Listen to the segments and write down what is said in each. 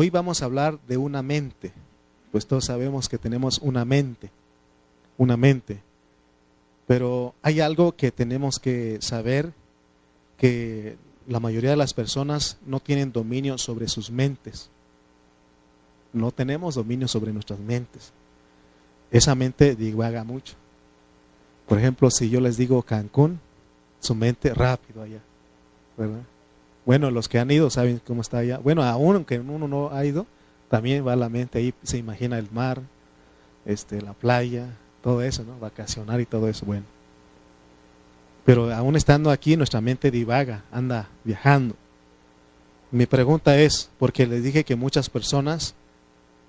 Hoy vamos a hablar de una mente, pues todos sabemos que tenemos una mente, una mente. Pero hay algo que tenemos que saber, que la mayoría de las personas no tienen dominio sobre sus mentes. No tenemos dominio sobre nuestras mentes. Esa mente divaga mucho. Por ejemplo, si yo les digo Cancún, su mente rápido allá, ¿verdad? Bueno, los que han ido saben cómo está allá. Bueno, aún aunque uno no ha ido, también va la mente ahí, se imagina el mar, este, la playa, todo eso, ¿no? Vacacionar y todo eso, bueno. Pero aún estando aquí, nuestra mente divaga, anda viajando. Mi pregunta es, porque les dije que muchas personas,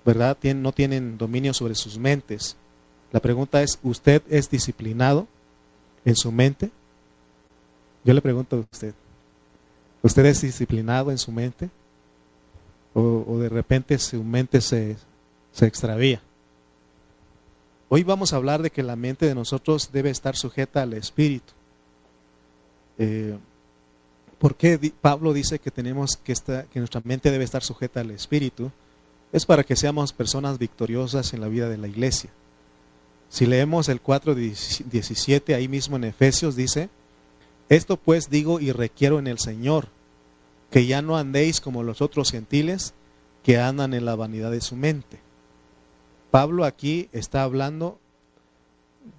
¿verdad?, no tienen dominio sobre sus mentes. La pregunta es, ¿usted es disciplinado en su mente? Yo le pregunto a usted, ¿usted es disciplinado en su mente? ¿O, de repente su mente se, se extravía? Hoy vamos a hablar de que la mente de nosotros debe estar sujeta al Espíritu. Eh, ¿Por qué Pablo dice que tenemos que, estar, que nuestra mente debe estar sujeta al Espíritu? Es para que seamos personas victoriosas en la vida de la iglesia. Si leemos el 4.17 ahí mismo en Efesios dice, esto pues digo y requiero en el Señor, que ya no andéis como los otros gentiles que andan en la vanidad de su mente. Pablo aquí está hablando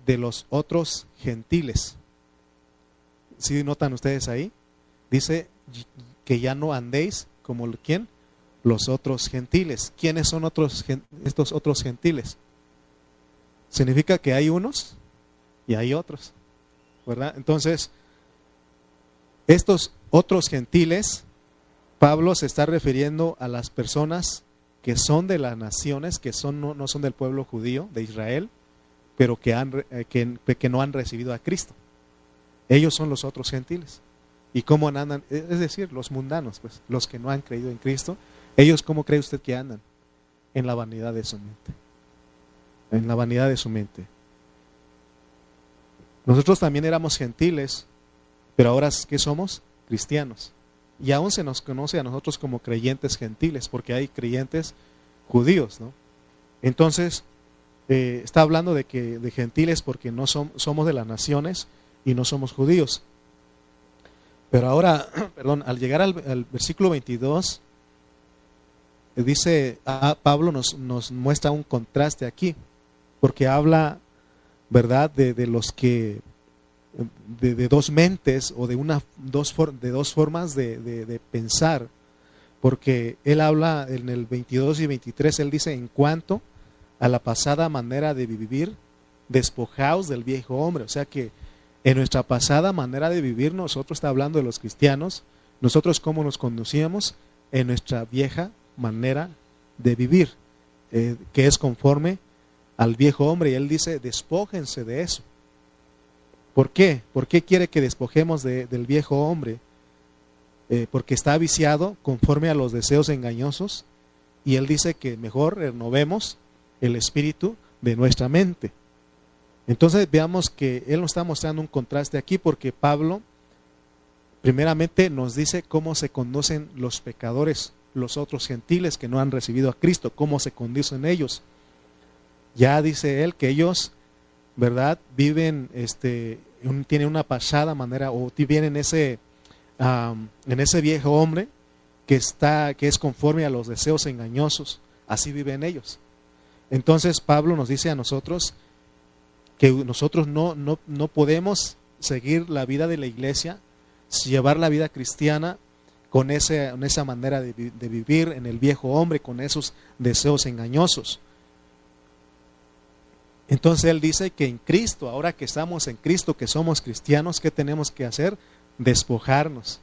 de los otros gentiles. ¿Sí notan ustedes ahí? Dice que ya no andéis como quién? Los otros gentiles. ¿Quiénes son otros, estos otros gentiles? Significa que hay unos y hay otros. ¿Verdad? Entonces, estos otros gentiles, Pablo se está refiriendo a las personas que son de las naciones, que son, no, son del pueblo judío, de Israel, pero que, han, eh, que, no han recibido a Cristo. Ellos son los otros gentiles. ¿Y cómo andan? Es decir, los mundanos, pues, los que no han creído en Cristo. Ellos, ¿cómo cree usted que andan? En la vanidad de su mente. En la vanidad de su mente. Nosotros también éramos gentiles, pero ahora, ¿qué somos? Cristianos. Y aún se nos conoce a nosotros como creyentes gentiles, porque hay creyentes judíos, ¿no? Entonces, eh, está hablando de que de gentiles porque no somos de las naciones y no somos judíos. Pero ahora, perdón, al llegar al, versículo 22, eh, dice, ah, Pablo nos, nos, muestra un contraste aquí, porque habla, ¿verdad?, de, de los que de, dos mentes o de, una, dos, de dos formas de, pensar, porque él habla en el 22 y 23, él dice, en cuanto a la pasada manera de vivir, despojaos del viejo hombre, o sea que en nuestra pasada manera de vivir, nosotros está hablando de los cristianos, nosotros cómo nos conducíamos en nuestra vieja manera de vivir, eh, que es conforme al viejo hombre, y él dice, despójense de eso. ¿Por qué? ¿Por qué quiere que despojemos del viejo hombre? Eh, porque está viciado conforme a los deseos engañosos y él dice que mejor renovemos el espíritu de nuestra mente. Entonces veamos que él nos está mostrando un contraste aquí porque Pablo primeramente nos dice cómo se conducen los pecadores, los otros gentiles que no han recibido a Cristo, cómo se conducen ellos. Ya dice él que ellos ¿verdad? Viven, este, tienen una pasada manera o viven en ese, en ese viejo hombre que, está, que es conforme a los deseos engañosos. Así viven ellos. Entonces Pablo nos dice a nosotros que nosotros no, no, no podemos seguir la vida de la iglesia, llevar la vida cristiana con, ese, con esa manera de, de, vivir en el viejo hombre, con esos deseos engañosos. Entonces él dice que en Cristo, ahora que estamos en Cristo, que somos cristianos, ¿qué tenemos que hacer? Despojarnos.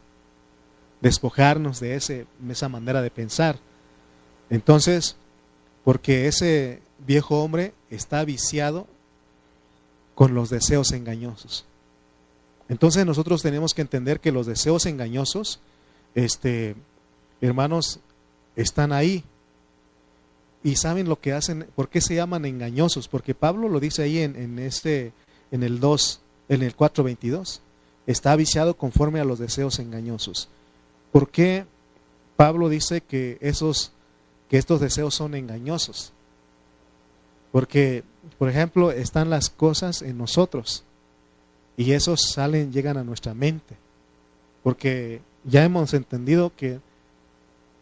Despojarnos de ese, esa manera de pensar. Entonces, porque ese viejo hombre está viciado con los deseos engañosos. Entonces nosotros tenemos que entender que los deseos engañosos, este, hermanos, están ahí, y saben lo que hacen, ¿por qué se llaman engañosos? Porque Pablo lo dice ahí en, este, en el 2, en el 4.22. Está viciado conforme a los deseos engañosos. ¿Por qué Pablo dice que esos que estos deseos son engañosos. Porque, por ejemplo, están las cosas en nosotros y esos salen, llegan a nuestra mente. Porque ya hemos entendido que,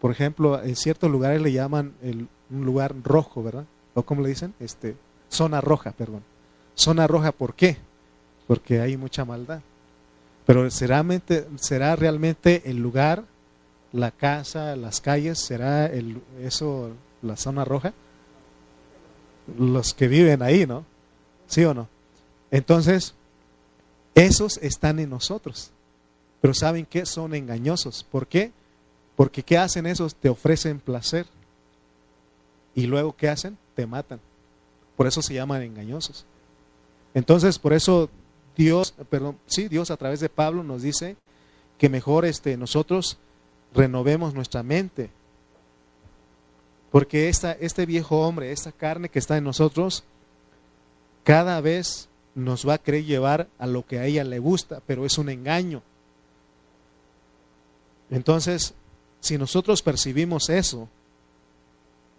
por ejemplo, en ciertos lugares le llaman el, un lugar rojo, ¿verdad? ¿O cómo le dicen? Este, zona roja, perdón. Zona roja, ¿por qué? Porque hay mucha maldad. Pero será, será realmente el lugar, la casa, las calles, será el, eso la zona roja. Los que viven ahí, ¿no? ¿Sí o no? Entonces, esos están en nosotros. Pero ¿saben qué? Son engañosos. ¿Por qué? Porque ¿qué hacen esos? Te ofrecen placer. Y luego ¿qué hacen? Te matan. Por eso se llaman engañosos. Entonces, por eso Dios, perdón, sí, Dios a través de Pablo nos dice que mejor este, nosotros renovemos nuestra mente. Porque esta, este viejo hombre, esta carne que está en nosotros, cada vez nos va a querer llevar a lo que a ella le gusta, pero es un engaño. Entonces, si nosotros percibimos eso,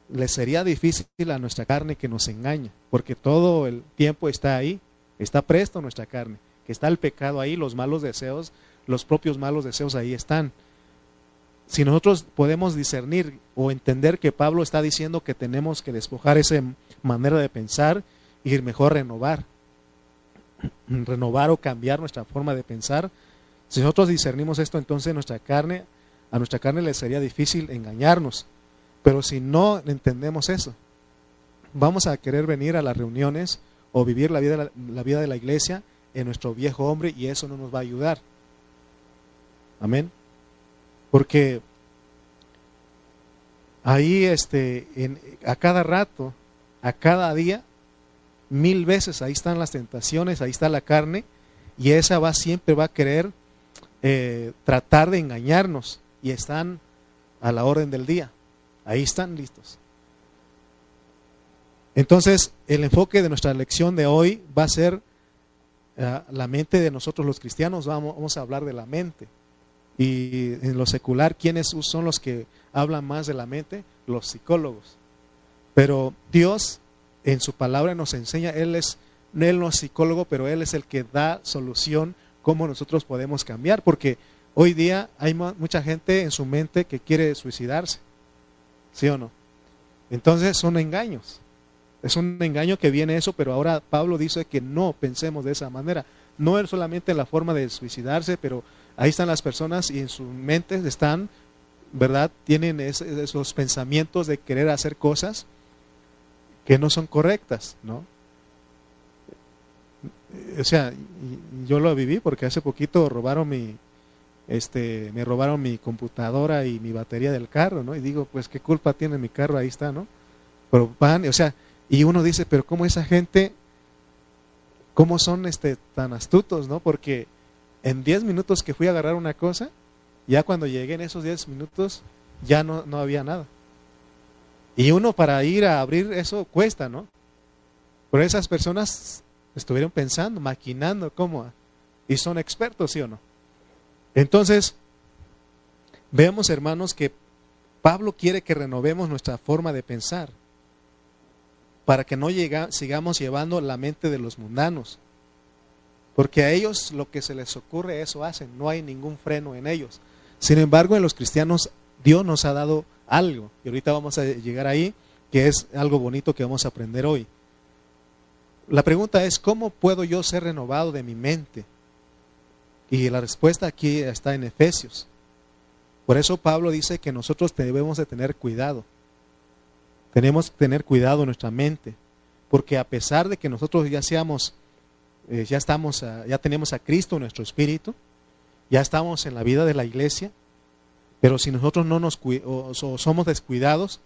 le sería difícil a nuestra carne que nos engañe, porque todo el tiempo está ahí, está presto nuestra carne, que está el pecado ahí, los malos deseos, los propios malos deseos ahí están. Si nosotros podemos discernir o entender que Pablo está diciendo que tenemos que despojar esa manera de pensar y mejor renovar, renovar o cambiar nuestra forma de pensar, si nosotros discernimos esto, entonces nuestra carne, a nuestra carne le sería difícil engañarnos. Pero si no entendemos eso, vamos a querer venir a las reuniones o vivir la vida, la vida de la iglesia en nuestro viejo hombre y eso no nos va a ayudar. Amén. Porque ahí este, en, a cada rato, a cada día, mil veces ahí están las tentaciones, ahí está la carne y esa va siempre va a querer eh, tratar de engañarnos y están a la orden del día. Ahí están listos. Entonces, el enfoque de nuestra lección de hoy va a ser uh, la mente de nosotros los cristianos. Vamos, vamos, a hablar de la mente. Y en lo secular, ¿quiénes son los que hablan más de la mente? Los psicólogos. Pero Dios en su palabra nos enseña, Él es, Él no es psicólogo, pero Él es el que da solución cómo nosotros podemos cambiar, porque hoy día hay mucha gente en su mente que quiere suicidarse, ¿sí o no? Entonces son engaños, es un engaño que viene eso, pero ahora Pablo dice que no pensemos de esa manera, no es solamente la forma de suicidarse, pero ahí están las personas y en sus mentes están, ¿verdad? Tienen esos pensamientos de querer hacer cosas que no son correctas, ¿no? o sea, yo lo viví porque hace poquito robaron mi, este, me robaron mi computadora y mi batería del carro, ¿no? Y digo, pues qué culpa tiene mi carro, ahí está, ¿no? Pero van, o sea, y uno dice, pero cómo esa gente, cómo son este tan astutos, ¿no? Porque en 10 minutos que fui a agarrar una cosa, ya cuando llegué en esos 10 minutos, ya no, no había nada. Y uno para ir a abrir eso cuesta, ¿no? Pero esas personas estuvieron pensando, maquinando cómo. Y son expertos, ¿sí o no? Entonces, vemos, hermanos, que Pablo quiere que renovemos nuestra forma de pensar para que no llega, sigamos llevando la mente de los mundanos. Porque a ellos lo que se les ocurre, eso hacen, no hay ningún freno en ellos. Sin embargo, en los cristianos Dios nos ha dado algo, y ahorita vamos a llegar ahí, que es algo bonito que vamos a aprender hoy. La pregunta es, ¿cómo puedo yo ser renovado de mi mente? Y la respuesta aquí está en Efesios. Por eso Pablo dice que nosotros debemos de tener cuidado. Tenemos que tener cuidado en nuestra mente, porque a pesar de que nosotros ya seamos, eh, ya estamos, ya tenemos a Cristo en nuestro espíritu, ya estamos en la vida de la iglesia, pero si nosotros no nos o somos descuidados,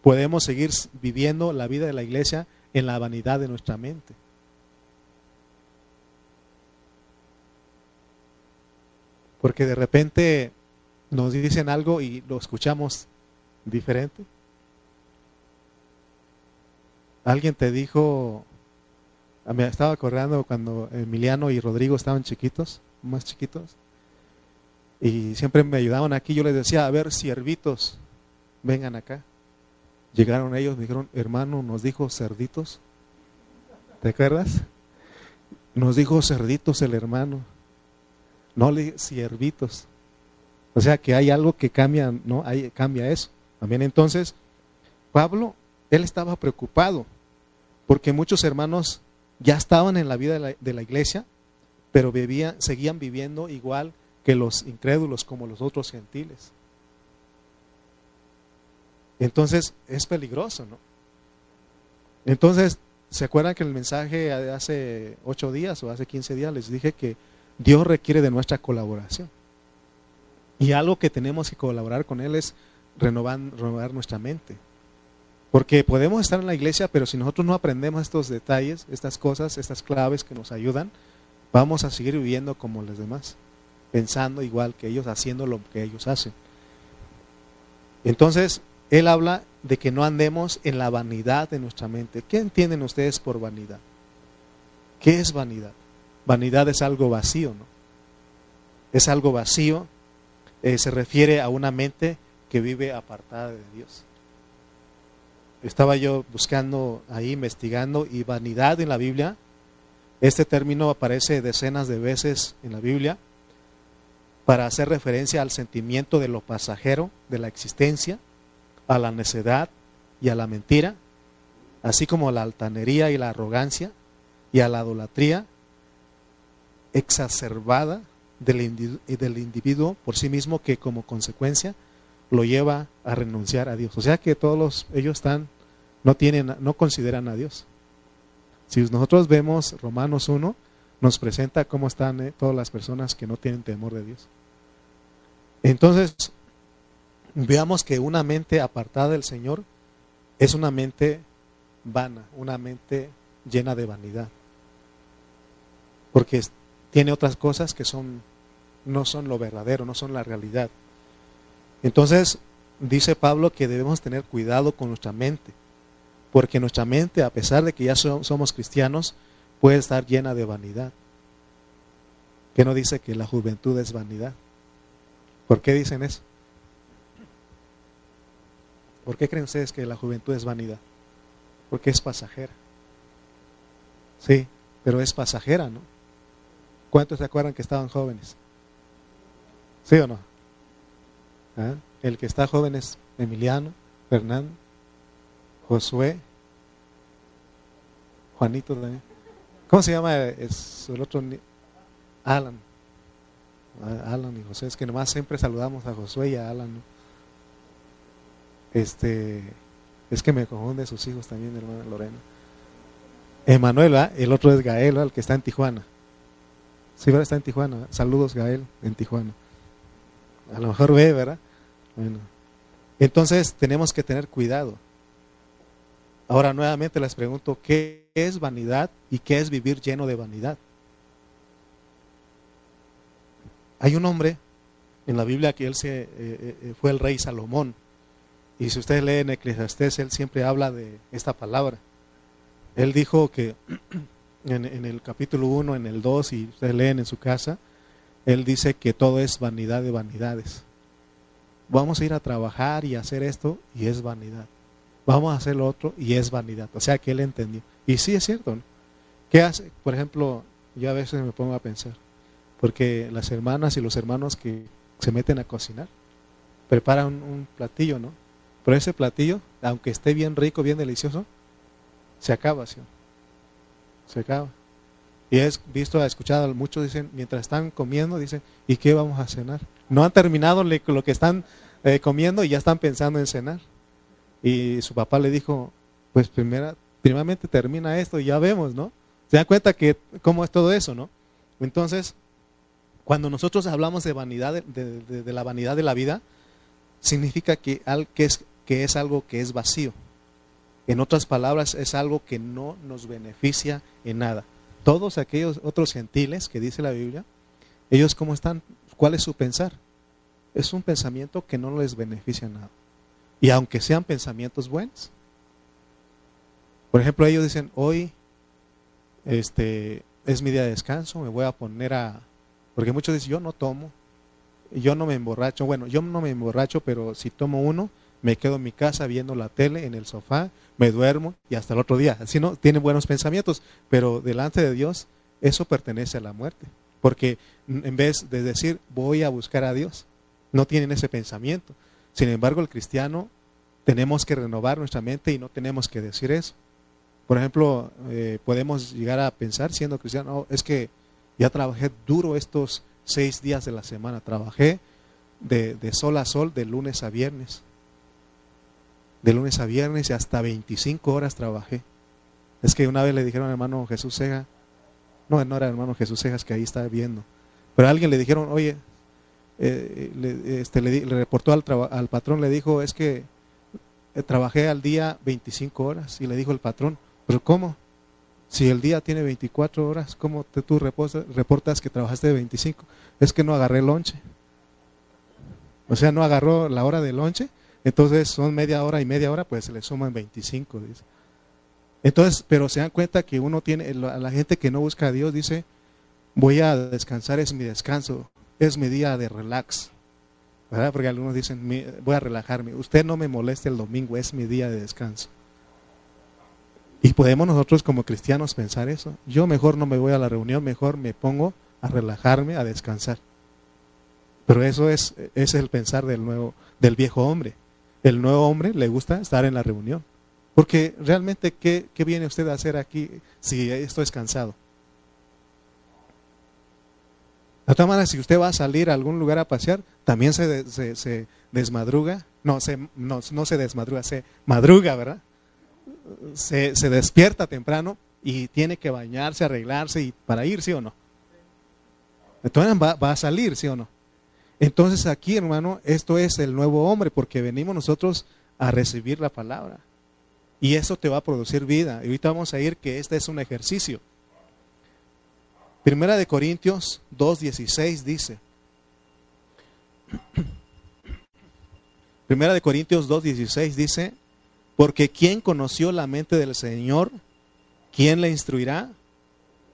podemos seguir viviendo la vida de la iglesia en la vanidad de nuestra mente. Porque de repente nos dicen algo y lo escuchamos diferente. Alguien te dijo, ah, me estaba acordando cuando Emiliano y Rodrigo estaban chiquitos, más chiquitos, y siempre me ayudaban aquí, yo les decía, a ver, siervitos, vengan acá. Llegaron ellos, me dijeron, hermano, nos dijo cerditos. ¿Te acuerdas? Nos dijo cerditos el hermano. No le ciervitos. O sea que hay algo que cambia, ¿no? Hay, cambia eso. También entonces, Pablo, él estaba preocupado porque muchos hermanos ya estaban en la vida de la, iglesia, pero vivían, seguían viviendo igual que los incrédulos, como los otros gentiles. Entonces es peligroso, ¿no? Entonces, ¿se acuerdan que el mensaje de hace ocho días o hace quince días les dije que Dios requiere de nuestra colaboración? Y algo que tenemos que colaborar con Él es renovar, renovar nuestra mente. Porque podemos estar en la iglesia, pero si nosotros no aprendemos estos detalles, estas cosas, estas claves que nos ayudan, vamos a seguir viviendo como los demás, pensando igual que ellos, haciendo lo que ellos hacen. Entonces, él habla de que no andemos en la vanidad de nuestra mente. ¿Qué entienden ustedes por vanidad? ¿Qué es vanidad? Vanidad es algo vacío, ¿no? Es algo vacío, eh, se refiere a una mente que vive apartada de Dios estaba yo buscando ahí, investigando, y vanidad en la Biblia, este término aparece decenas de veces en la Biblia para hacer referencia al sentimiento de lo pasajero de la existencia, a la necedad y a la mentira, así como a la altanería y la arrogancia y a la idolatría exacerbada del, individuo por sí mismo que como consecuencia lo lleva a renunciar a Dios. O sea que todos ellos están, no tienen, no consideran a Dios. Si nosotros vemos Romanos 1, nos presenta cómo están eh, todas las personas que no tienen temor de Dios. Entonces, veamos que una mente apartada del Señor es una mente vana, una mente llena de vanidad. Porque tiene otras cosas que son no son lo verdadero, no son la realidad. Entonces, dice Pablo que debemos tener cuidado con nuestra mente, porque nuestra mente, a pesar de que ya somos cristianos, puede estar llena de vanidad. ¿Qué no dice que la juventud es vanidad? ¿Por qué dicen eso? ¿Por qué creen ustedes que la juventud es vanidad? Porque es pasajera. Sí, pero es pasajera, ¿no? ¿Cuántos se acuerdan que estaban jóvenes? ¿Sí o no? ¿Ah? El que está joven es Emiliano, Fernando, Josué, Juanito también. ¿Cómo se llama es el otro? Alan. Ah, Alan y José. Es que nomás siempre saludamos a Josué y a Alan. Este, es que me confunde sus hijos también, hermana Lorena. Emanuela, el otro es Gael, el que está en Tijuana. Sí, está en Tijuana. Saludos, Gael, en Tijuana. A lo mejor ve, ¿verdad? Bueno. Entonces tenemos que tener cuidado. Ahora nuevamente les pregunto, ¿qué es vanidad y qué es vivir lleno de vanidad? Hay un hombre en la Biblia que él se, eh, eh, eh, fue el rey Salomón. Y si ustedes leen Eclesiastés, él siempre habla de esta palabra. Él dijo que en, el capítulo 1, en el 2, y ustedes leen en su casa, él dice que todo es vanidad de vanidades. Vamos a ir a trabajar y hacer esto y es vanidad. Vamos a hacer lo otro y es vanidad. O sea que él entendió. Y sí es cierto. ¿no? ¿Qué hace? Por ejemplo, yo a veces me pongo a pensar, porque las hermanas y los hermanos que se meten a cocinar, preparan un, platillo, ¿no? Pero ese platillo, aunque esté bien rico, bien delicioso, se acaba, ¿sí? Se acaba. Y he visto, he escuchado, muchos dicen, mientras están comiendo, dicen, ¿y qué vamos a cenar? No han terminado lo que están eh, comiendo y ya están pensando en cenar. Y su papá le dijo, pues primera, primeramente termina esto y ya vemos, ¿no? Se dan cuenta que cómo es todo eso, ¿no? Entonces, cuando nosotros hablamos de vanidad, de, la vanidad de la vida, significa que, que es algo que es vacío. En otras palabras, es algo que no nos beneficia en nada todos aquellos otros gentiles que dice la Biblia, ellos cómo están, cuál es su pensar. Es un pensamiento que no les beneficia nada. Y aunque sean pensamientos buenos. Por ejemplo, ellos dicen, hoy este es mi día de descanso, me voy a poner a porque muchos dicen, yo no tomo, yo no me emborracho, bueno, yo no me emborracho, pero si tomo uno, me quedo en mi casa viendo la tele, en el sofá, me duermo y hasta el otro día. Así no, tiene buenos pensamientos, pero delante de Dios eso pertenece a la muerte. Porque en vez de decir voy a buscar a Dios, no tienen ese pensamiento. Sin embargo, el cristiano tenemos que renovar nuestra mente y no tenemos que decir eso. Por ejemplo, eh, podemos llegar a pensar siendo cristiano, es que ya trabajé duro estos seis días de la semana, trabajé de, de sol a sol, de lunes a viernes. De lunes a viernes y hasta 25 horas trabajé. Es que una vez le dijeron al hermano Jesús Sega, no, no era el hermano Jesús Segas que ahí estaba viendo, pero a alguien le dijeron, oye, eh, le, este, le, reportó al, al patrón, le dijo, es que eh, trabajé al día 25 horas. Y le dijo el patrón, pero ¿cómo? Si el día tiene 24 horas, ¿cómo te, tú reportas que trabajaste de 25? Es que no agarré lonche. O sea, no agarró la hora de lonche. Entonces son media hora y media hora, pues se le suman 25. Dice. Entonces, pero se dan cuenta que uno tiene, a la gente que no busca a Dios dice, voy a descansar, es mi descanso, es mi día de relax. ¿verdad? Porque algunos dicen, voy a relajarme. Usted no me moleste el domingo, es mi día de descanso. Y podemos nosotros como cristianos pensar eso. Yo mejor no me voy a la reunión, mejor me pongo a relajarme, a descansar. Pero eso es, es el pensar del nuevo, del viejo hombre. El nuevo hombre le gusta estar en la reunión. Porque realmente, ¿qué, qué viene usted a hacer aquí si esto es cansado? De todas maneras, si usted va a salir a algún lugar a pasear, también se, se, desmadruga. No, se, no, no, se desmadruga, se madruga, ¿verdad? Se, se despierta temprano y tiene que bañarse, arreglarse y para ir, ¿sí o no? Entonces va, va a salir, ¿sí o no? Entonces aquí, hermano, esto es el nuevo hombre porque venimos nosotros a recibir la palabra. Y eso te va a producir vida. Y ahorita vamos a ir que este es un ejercicio. Primera de Corintios 2.16 dice. Primera de Corintios 2.16 dice, porque ¿quién conoció la mente del Señor? ¿Quién le instruirá?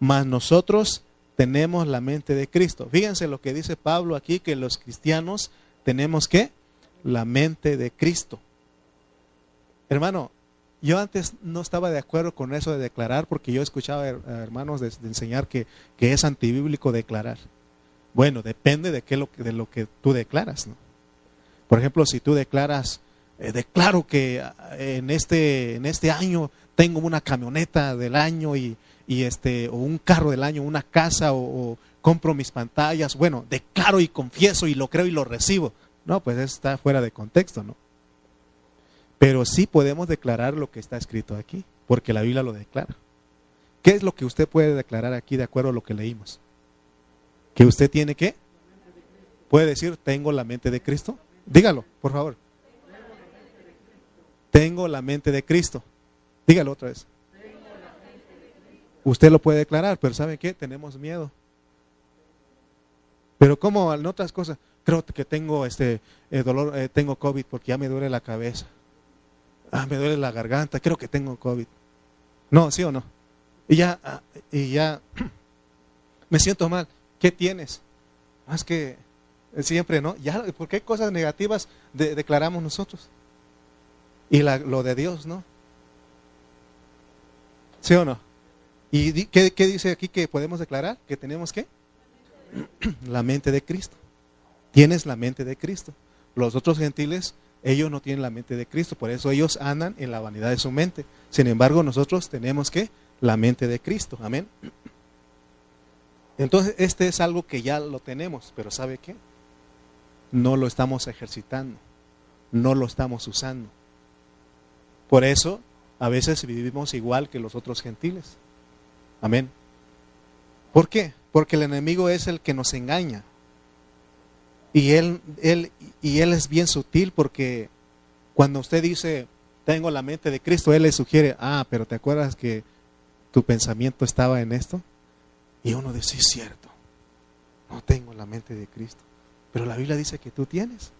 Mas nosotros tenemos la mente de Cristo. Fíjense lo que dice Pablo aquí, que los cristianos tenemos que la mente de Cristo. Hermano, yo antes no estaba de acuerdo con eso de declarar porque yo escuchaba a hermanos de, enseñar que, es antibíblico declarar. Bueno, depende de, qué lo, de lo que tú declaras. ¿no? Por ejemplo, si tú declaras, eh, declaro que eh, en este, en este año tengo una camioneta del año y, y este, o un carro del año, una casa o, compro mis pantallas, bueno, declaro y confieso y lo creo y lo recibo. No, pues está fuera de contexto, ¿no? Pero sí podemos declarar lo que está escrito aquí, porque la Biblia lo declara. ¿Qué es lo que usted puede declarar aquí de acuerdo a lo que leímos? ¿Que usted tiene qué? ¿Puede decir, tengo la mente de Cristo? Dígalo, por favor. Tengo la mente de Cristo. Dígalo otra vez. Usted lo puede declarar, pero ¿sabe qué? Tenemos miedo. Pero como en otras cosas, creo que tengo este eh, dolor, eh, tengo COVID porque ya me duele la cabeza ah, me duele la garganta, creo que tengo COVID. No, ¿sí o no? Y ya, ah, y ya, me siento mal. ¿Qué tienes? Más que siempre, ¿no? Ya, porque hay cosas negativas declaramos nosotros. Y lo de Dios, ¿no? ¿Sí o no? ¿Y qué, qué dice aquí que podemos declarar? Que tenemos que la mente de Cristo. Tienes la mente de Cristo. Los otros gentiles ellos no tienen la mente de Cristo, por eso ellos andan en la vanidad de su mente. Sin embargo, nosotros tenemos que la mente de Cristo. Amén. Entonces, este es algo que ya lo tenemos, pero ¿sabe qué? No lo estamos ejercitando, no lo estamos usando. Por eso, a veces vivimos igual que los otros gentiles. Amén. ¿Por qué? Porque el enemigo es el que nos engaña. Y él, él, y él es bien sutil porque cuando usted dice, tengo la mente de Cristo, él le sugiere, ah, pero ¿te acuerdas que tu pensamiento estaba en esto? Y uno dice, sí, es cierto, no tengo la mente de Cristo. Pero la Biblia dice que tú tienes.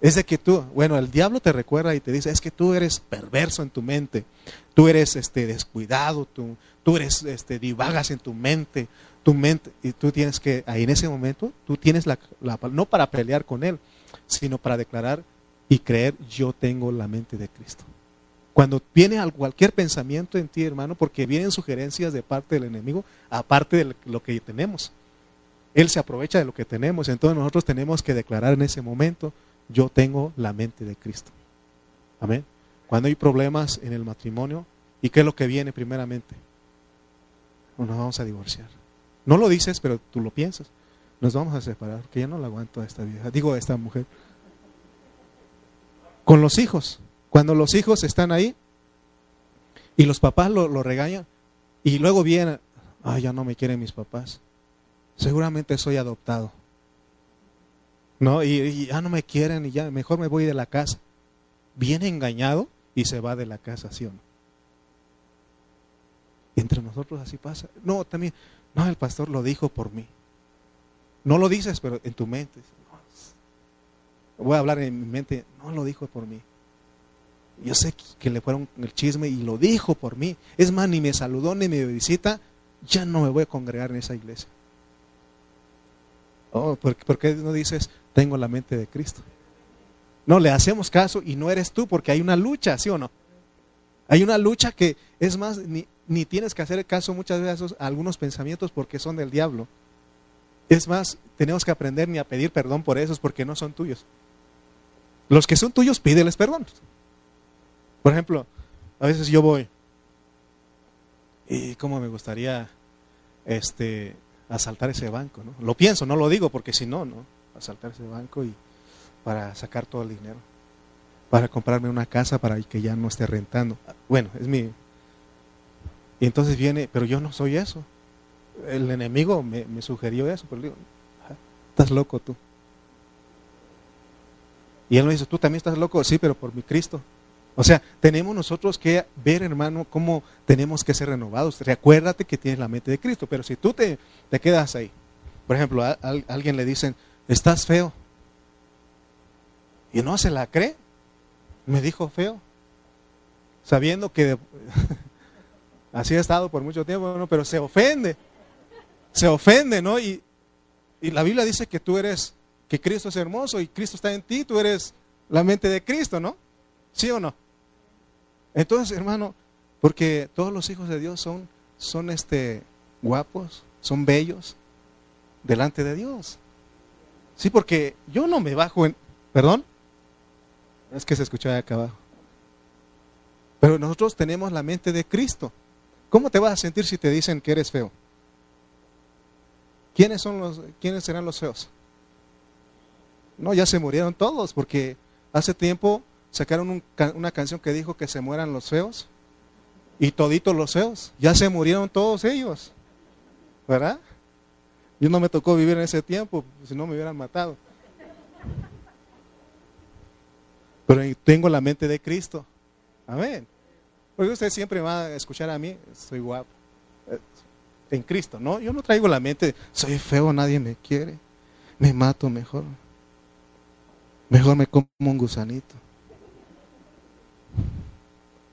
Es de que tú, bueno, el diablo te recuerda y te dice, es que tú eres perverso en tu mente, tú eres este descuidado, tú, tú eres este divagas en tu mente, tu mente, y tú tienes que, ahí en ese momento, tú tienes la, la, no para pelear con él, sino para declarar, y creer yo tengo la mente de Cristo. Cuando viene cualquier pensamiento en ti, hermano, porque vienen sugerencias de parte del enemigo, aparte de lo que tenemos. Él se aprovecha de lo que tenemos, entonces nosotros tenemos que declarar en ese momento, yo tengo la mente de Cristo. Amén. Cuando hay problemas en el matrimonio, ¿y qué es lo que viene primeramente? Nos vamos a divorciar. No lo dices, pero tú lo piensas. Nos vamos a separar, que ya no la aguanto a esta vieja, digo a esta mujer. Con los hijos. Cuando los hijos están ahí y los papás lo, regañan y luego vienen, ay, ya no me quieren mis papás. Seguramente soy adoptado. ¿No? Y, ya no me quieren y ya mejor me voy de la casa. Viene engañado y se va de la casa, ¿sí o no? Entre nosotros así pasa. No, también, no, el pastor lo dijo por mí. No lo dices, pero en tu mente. voy a hablar en mi mente, no lo dijo por mí. Yo sé que le fueron el chisme y lo dijo por mí. Es más, ni me saludó ni me visita. Ya no me voy a congregar en esa iglesia. Oh, ¿por, qué no dices, tengo la mente de Cristo? No, le hacemos caso y no eres tú porque hay una lucha, ¿sí o no? Hay una lucha que, es más, ni, ni tienes que hacer caso muchas veces a algunos pensamientos porque son del diablo. Es más, tenemos que aprender ni a pedir perdón por esos porque no son tuyos. Los que son tuyos, pídeles perdón. Por ejemplo, a veces yo voy y cómo me gustaría este asaltar ese banco, ¿no? Lo pienso, no lo digo porque si no, ¿no? Asaltar ese banco y para sacar todo el dinero, para comprarme una casa para que ya no esté rentando. Bueno, es mi y entonces viene, pero yo no soy eso. El enemigo me, me sugirió eso, pero digo, ah, estás loco tú. Y él me dice, tú también estás loco, sí, pero por mi Cristo. O sea, tenemos nosotros que ver, hermano, cómo tenemos que ser renovados. Recuérdate que tienes la mente de Cristo, pero si tú te, te quedas ahí, por ejemplo, a, alguien le dicen, estás feo, y no se la cree, me dijo feo, sabiendo que así ha estado por mucho tiempo, pero se ofende, se ofende, ¿no? Y, y la Biblia dice que tú eres, que Cristo es hermoso y Cristo está en ti, tú eres la mente de Cristo, ¿no? ¿Sí o no? Entonces, hermano, porque todos los hijos de Dios son, son este, guapos, son bellos delante de Dios. Sí, porque yo no me bajo en... ¿Perdón? Es que se escuchaba acá abajo. Pero nosotros tenemos la mente de Cristo. ¿Cómo te vas a sentir si te dicen que eres feo? ¿Quiénes, son los, ¿Quiénes serán los feos? No, ya se murieron todos, porque hace tiempo sacaron una canción que dijo que se mueran los feos y toditos los feos. Ya se murieron todos ellos. ¿Verdad? Yo no me tocó vivir en ese tiempo, si no me hubieran matado. Pero tengo la mente de Cristo. Amén. Porque usted siempre va a escuchar a mí, soy guapo. Eh, en Cristo, ¿no? Yo no traigo la mente, soy feo, nadie me quiere. Me mato mejor. Mejor me como un gusanito.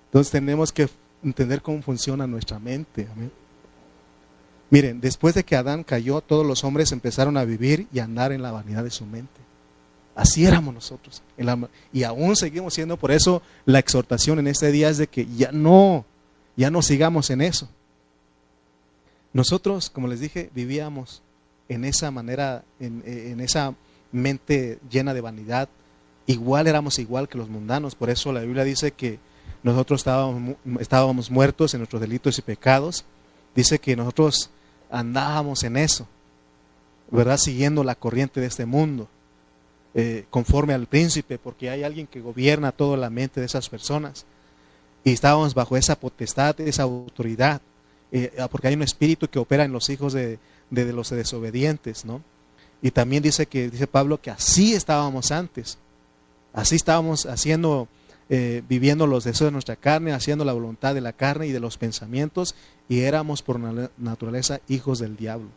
Entonces tenemos que entender cómo funciona nuestra mente. Miren, después de que Adán cayó, todos los hombres empezaron a vivir y a andar en la vanidad de su mente. Así éramos nosotros. y aún seguimos siendo, por eso la exhortación en este día es de que ya no, ya no sigamos en eso. Nosotros, como les dije, vivíamos en esa manera, en, en esa mente llena de vanidad. Igual éramos igual que los mundanos. Por eso la Biblia dice que nosotros estábamos, estábamos muertos en nuestros delitos y pecados. Dice que nosotros andábamos en eso, ¿verdad? Siguiendo la corriente de este mundo, eh, conforme al príncipe, porque hay alguien que gobierna toda la mente de esas personas. Y estábamos bajo esa potestad, esa autoridad, eh, ah, porque hay un espíritu que opera en los hijos de, de los desobedientes, ¿no? Y también dice que, dice Pablo, que así estábamos antes. Así estábamos haciendo eh, viviendo los deseos de nuestra carne, haciendo la voluntad de la carne y de los pensamientos, y éramos por naturaleza hijos del diablo,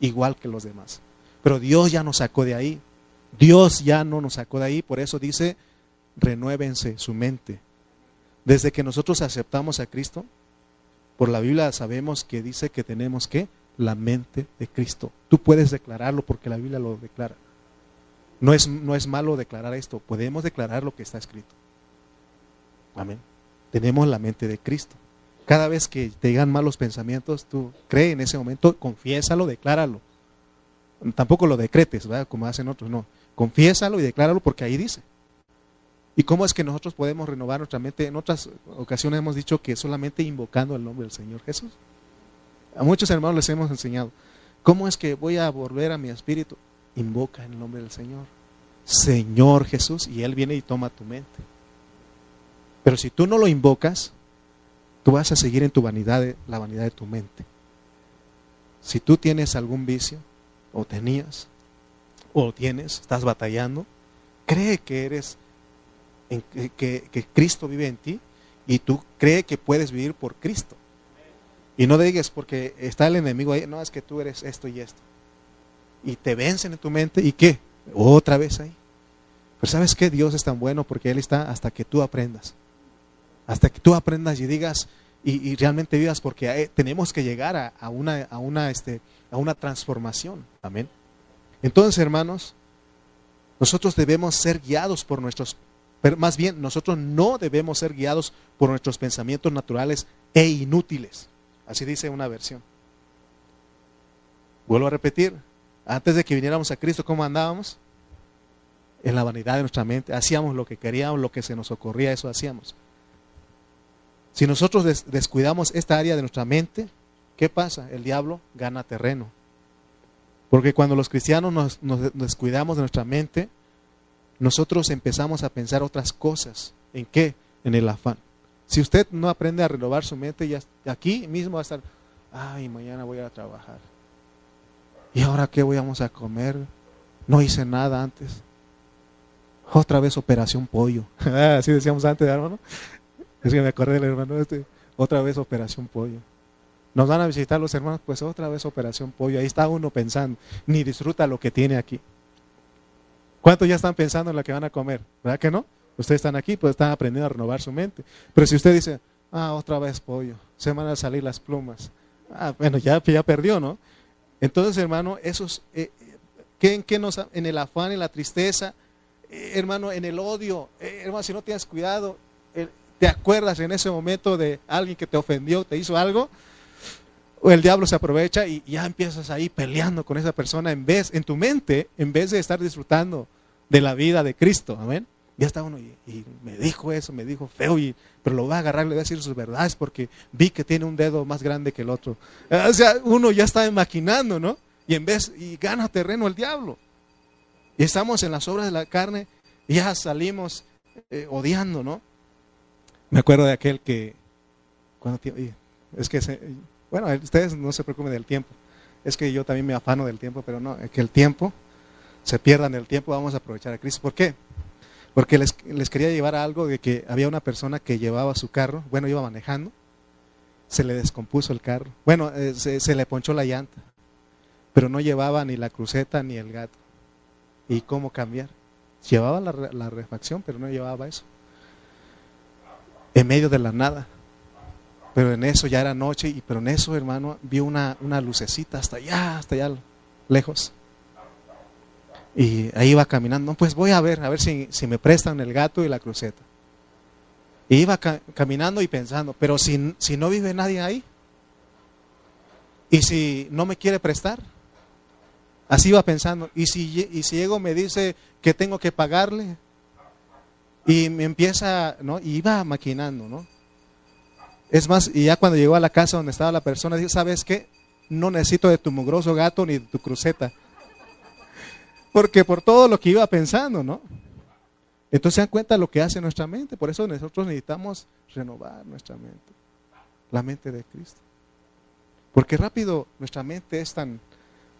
igual que los demás. Pero Dios ya nos sacó de ahí. Dios ya no nos sacó de ahí, por eso dice, renuévense su mente. Desde que nosotros aceptamos a Cristo, por la Biblia sabemos que dice que tenemos que la mente de Cristo. Tú puedes declararlo porque la Biblia lo declara. No es, no es malo declarar esto, podemos declarar lo que está escrito. Amén. Tenemos la mente de Cristo. Cada vez que te digan malos pensamientos, tú cree en ese momento, confiésalo, decláralo. Tampoco lo decretes, ¿verdad? como hacen otros, no. Confiésalo y decláralo porque ahí dice. ¿Y cómo es que nosotros podemos renovar nuestra mente? En otras ocasiones hemos dicho que solamente invocando el nombre del Señor Jesús. A muchos hermanos les hemos enseñado. ¿Cómo es que voy a volver a mi espíritu? Invoca en el nombre del Señor. Señor Jesús, y Él viene y toma tu mente. Pero si tú no lo invocas, tú vas a seguir en tu vanidad, la vanidad de tu mente. Si tú tienes algún vicio, o tenías, o tienes, estás batallando, cree que eres, que, que, Cristo vive en ti y tú cree que puedes vivir por Cristo. Y no digas porque está el enemigo ahí, no, es que tú eres esto y esto. Y te vencen en tu mente y qué, otra vez ahí. Pero sabes que Dios es tan bueno porque Él está hasta que tú aprendas hasta que tú aprendas y digas y, realmente vivas, porque eh, tenemos que llegar a, una, a, una, este, a una transformación. Amén. Entonces, hermanos, nosotros debemos ser guiados por nuestros, más bien, nosotros no debemos ser guiados por nuestros pensamientos naturales e inútiles. Así dice una versión. Vuelvo a repetir, antes de que viniéramos a Cristo, ¿cómo andábamos? En la vanidad de nuestra mente. Hacíamos lo que queríamos, lo que se nos ocurría, eso hacíamos. Si nosotros descuidamos esta área de nuestra mente, ¿qué pasa? El diablo gana terreno. Porque cuando los cristianos nos, descuidamos de nuestra mente, nosotros empezamos a pensar otras cosas. ¿En qué? En el afán. Si usted no aprende a renovar su mente, ya aquí mismo va a estar, ay, mañana voy a trabajar. ¿Y ahora qué vamos a comer? No hice nada antes. Otra vez operación pollo. Así decíamos antes, hermano. Es que me acordé del hermano este, otra vez Operación Pollo. Nos van a visitar los hermanos, pues otra vez Operación Pollo. Ahí está uno pensando, ni disfruta lo que tiene aquí. ¿Cuántos ya están pensando en lo que van a comer? ¿Verdad que no? Ustedes están aquí, pues están aprendiendo a renovar su mente. Pero si usted dice, ah, otra vez pollo, se van a salir las plumas. Ah, bueno, ya, ya perdió, ¿no? Entonces, hermano, esos, eh, ¿qué, en, nos, en el afán, en la tristeza, eh, hermano, en el odio, eh, hermano, si no tienes cuidado, ¿Te acuerdas en ese momento de alguien que te ofendió, te hizo algo? O el diablo se aprovecha y ya empiezas ahí peleando con esa persona en vez, en tu mente, en vez de estar disfrutando de la vida de Cristo. Amén. Ya está uno y, me dijo eso, me dijo feo, y, pero lo va a agarrar, le voy a decir sus verdades porque vi que tiene un dedo más grande que el otro. O sea, uno ya está maquinando, ¿no? Y en vez, y gana terreno el diablo. Y estamos en las obras de la carne y ya salimos eh, odiando, ¿no? Me acuerdo de aquel que, cuando, es que, bueno, ustedes no se preocupen del tiempo. Es que yo también me afano del tiempo, pero no, que el tiempo, se pierdan el tiempo, vamos a aprovechar a Cristo. ¿Por qué? Porque les, les quería llevar a algo de que había una persona que llevaba su carro, bueno, iba manejando, se le descompuso el carro. Bueno, eh, se, le ponchó la llanta, pero no llevaba ni la cruceta ni el gato. ¿Y cómo cambiar? Llevaba la, la refacción, pero no llevaba eso en medio de la nada. Pero en eso ya era noche, y pero en eso, hermano, vio una, una lucecita hasta allá, hasta allá lejos. Y ahí iba caminando, pues voy a ver, a ver si, si me prestan el gato y la cruceta. Y iba caminando y pensando, pero si, si no vive nadie ahí, y si no me quiere prestar, así iba pensando, y si, y si Diego me dice que tengo que pagarle, y me empieza, ¿no? Y iba maquinando, ¿no? Es más, y ya cuando llegó a la casa donde estaba la persona, dijo, ¿sabes qué? No necesito de tu mugroso gato ni de tu cruceta. Porque por todo lo que iba pensando, ¿no? Entonces se dan cuenta de lo que hace nuestra mente. Por eso nosotros necesitamos renovar nuestra mente. La mente de Cristo. Porque rápido nuestra mente es tan,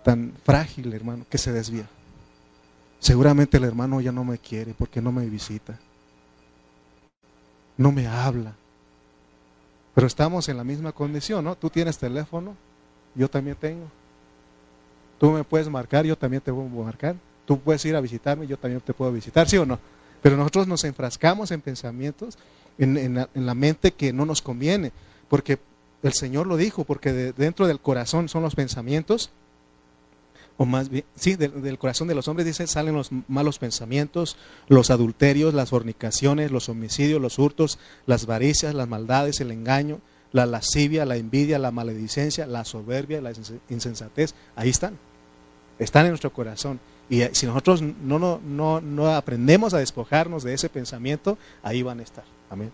tan frágil, hermano, que se desvía. Seguramente el hermano ya no me quiere porque no me visita no me habla. Pero estamos en la misma condición, ¿no? Tú tienes teléfono, yo también tengo. Tú me puedes marcar, yo también te puedo marcar. Tú puedes ir a visitarme, yo también te puedo visitar, ¿sí o no? Pero nosotros nos enfrascamos en pensamientos, en, la, mente que no nos conviene, porque el Señor lo dijo, porque dentro del corazón son los pensamientos. O más bien, sí, del, corazón de los hombres, dice, salen los malos pensamientos, los adulterios, las fornicaciones, los homicidios, los hurtos, las varicias, las maldades, el engaño, la lascivia, la envidia, la maledicencia, la soberbia, la insensatez. Ahí están. Están en nuestro corazón. Y si nosotros no, no, no, no aprendemos a despojarnos de ese pensamiento, ahí van a estar. Amén.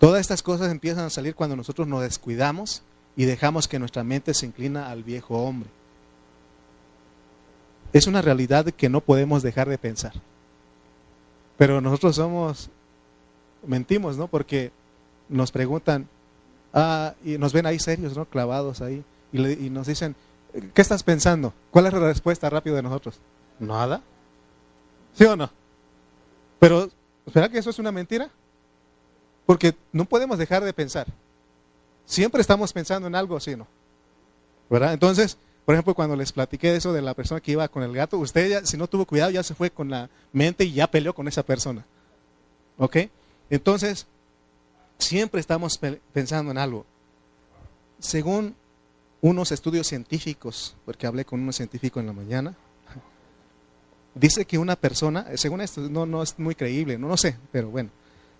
Todas estas cosas empiezan a salir cuando nosotros nos descuidamos y dejamos que nuestra mente se inclina al viejo hombre es una realidad que no podemos dejar de pensar. Pero nosotros somos, mentimos, ¿no? Porque nos preguntan, ah, y nos ven ahí serios, ¿no? Clavados ahí, y, nos dicen, ¿qué estás pensando? ¿Cuál es la respuesta rápido de nosotros? Nada. ¿Sí o no? Pero, ¿será que eso es una mentira? Porque no podemos dejar de pensar. Siempre estamos pensando en algo, ¿sí o no? ¿Verdad? Entonces, por ejemplo, cuando les platiqué de eso de la persona que iba con el gato, usted ya, si no tuvo cuidado, ya se fue con la mente y ya peleó con esa persona. ¿Ok? Entonces, siempre estamos pensando en algo. Según unos estudios científicos, porque hablé con un científico en la mañana, dice que una persona, según esto, no, no es muy creíble, no, no sé, pero bueno,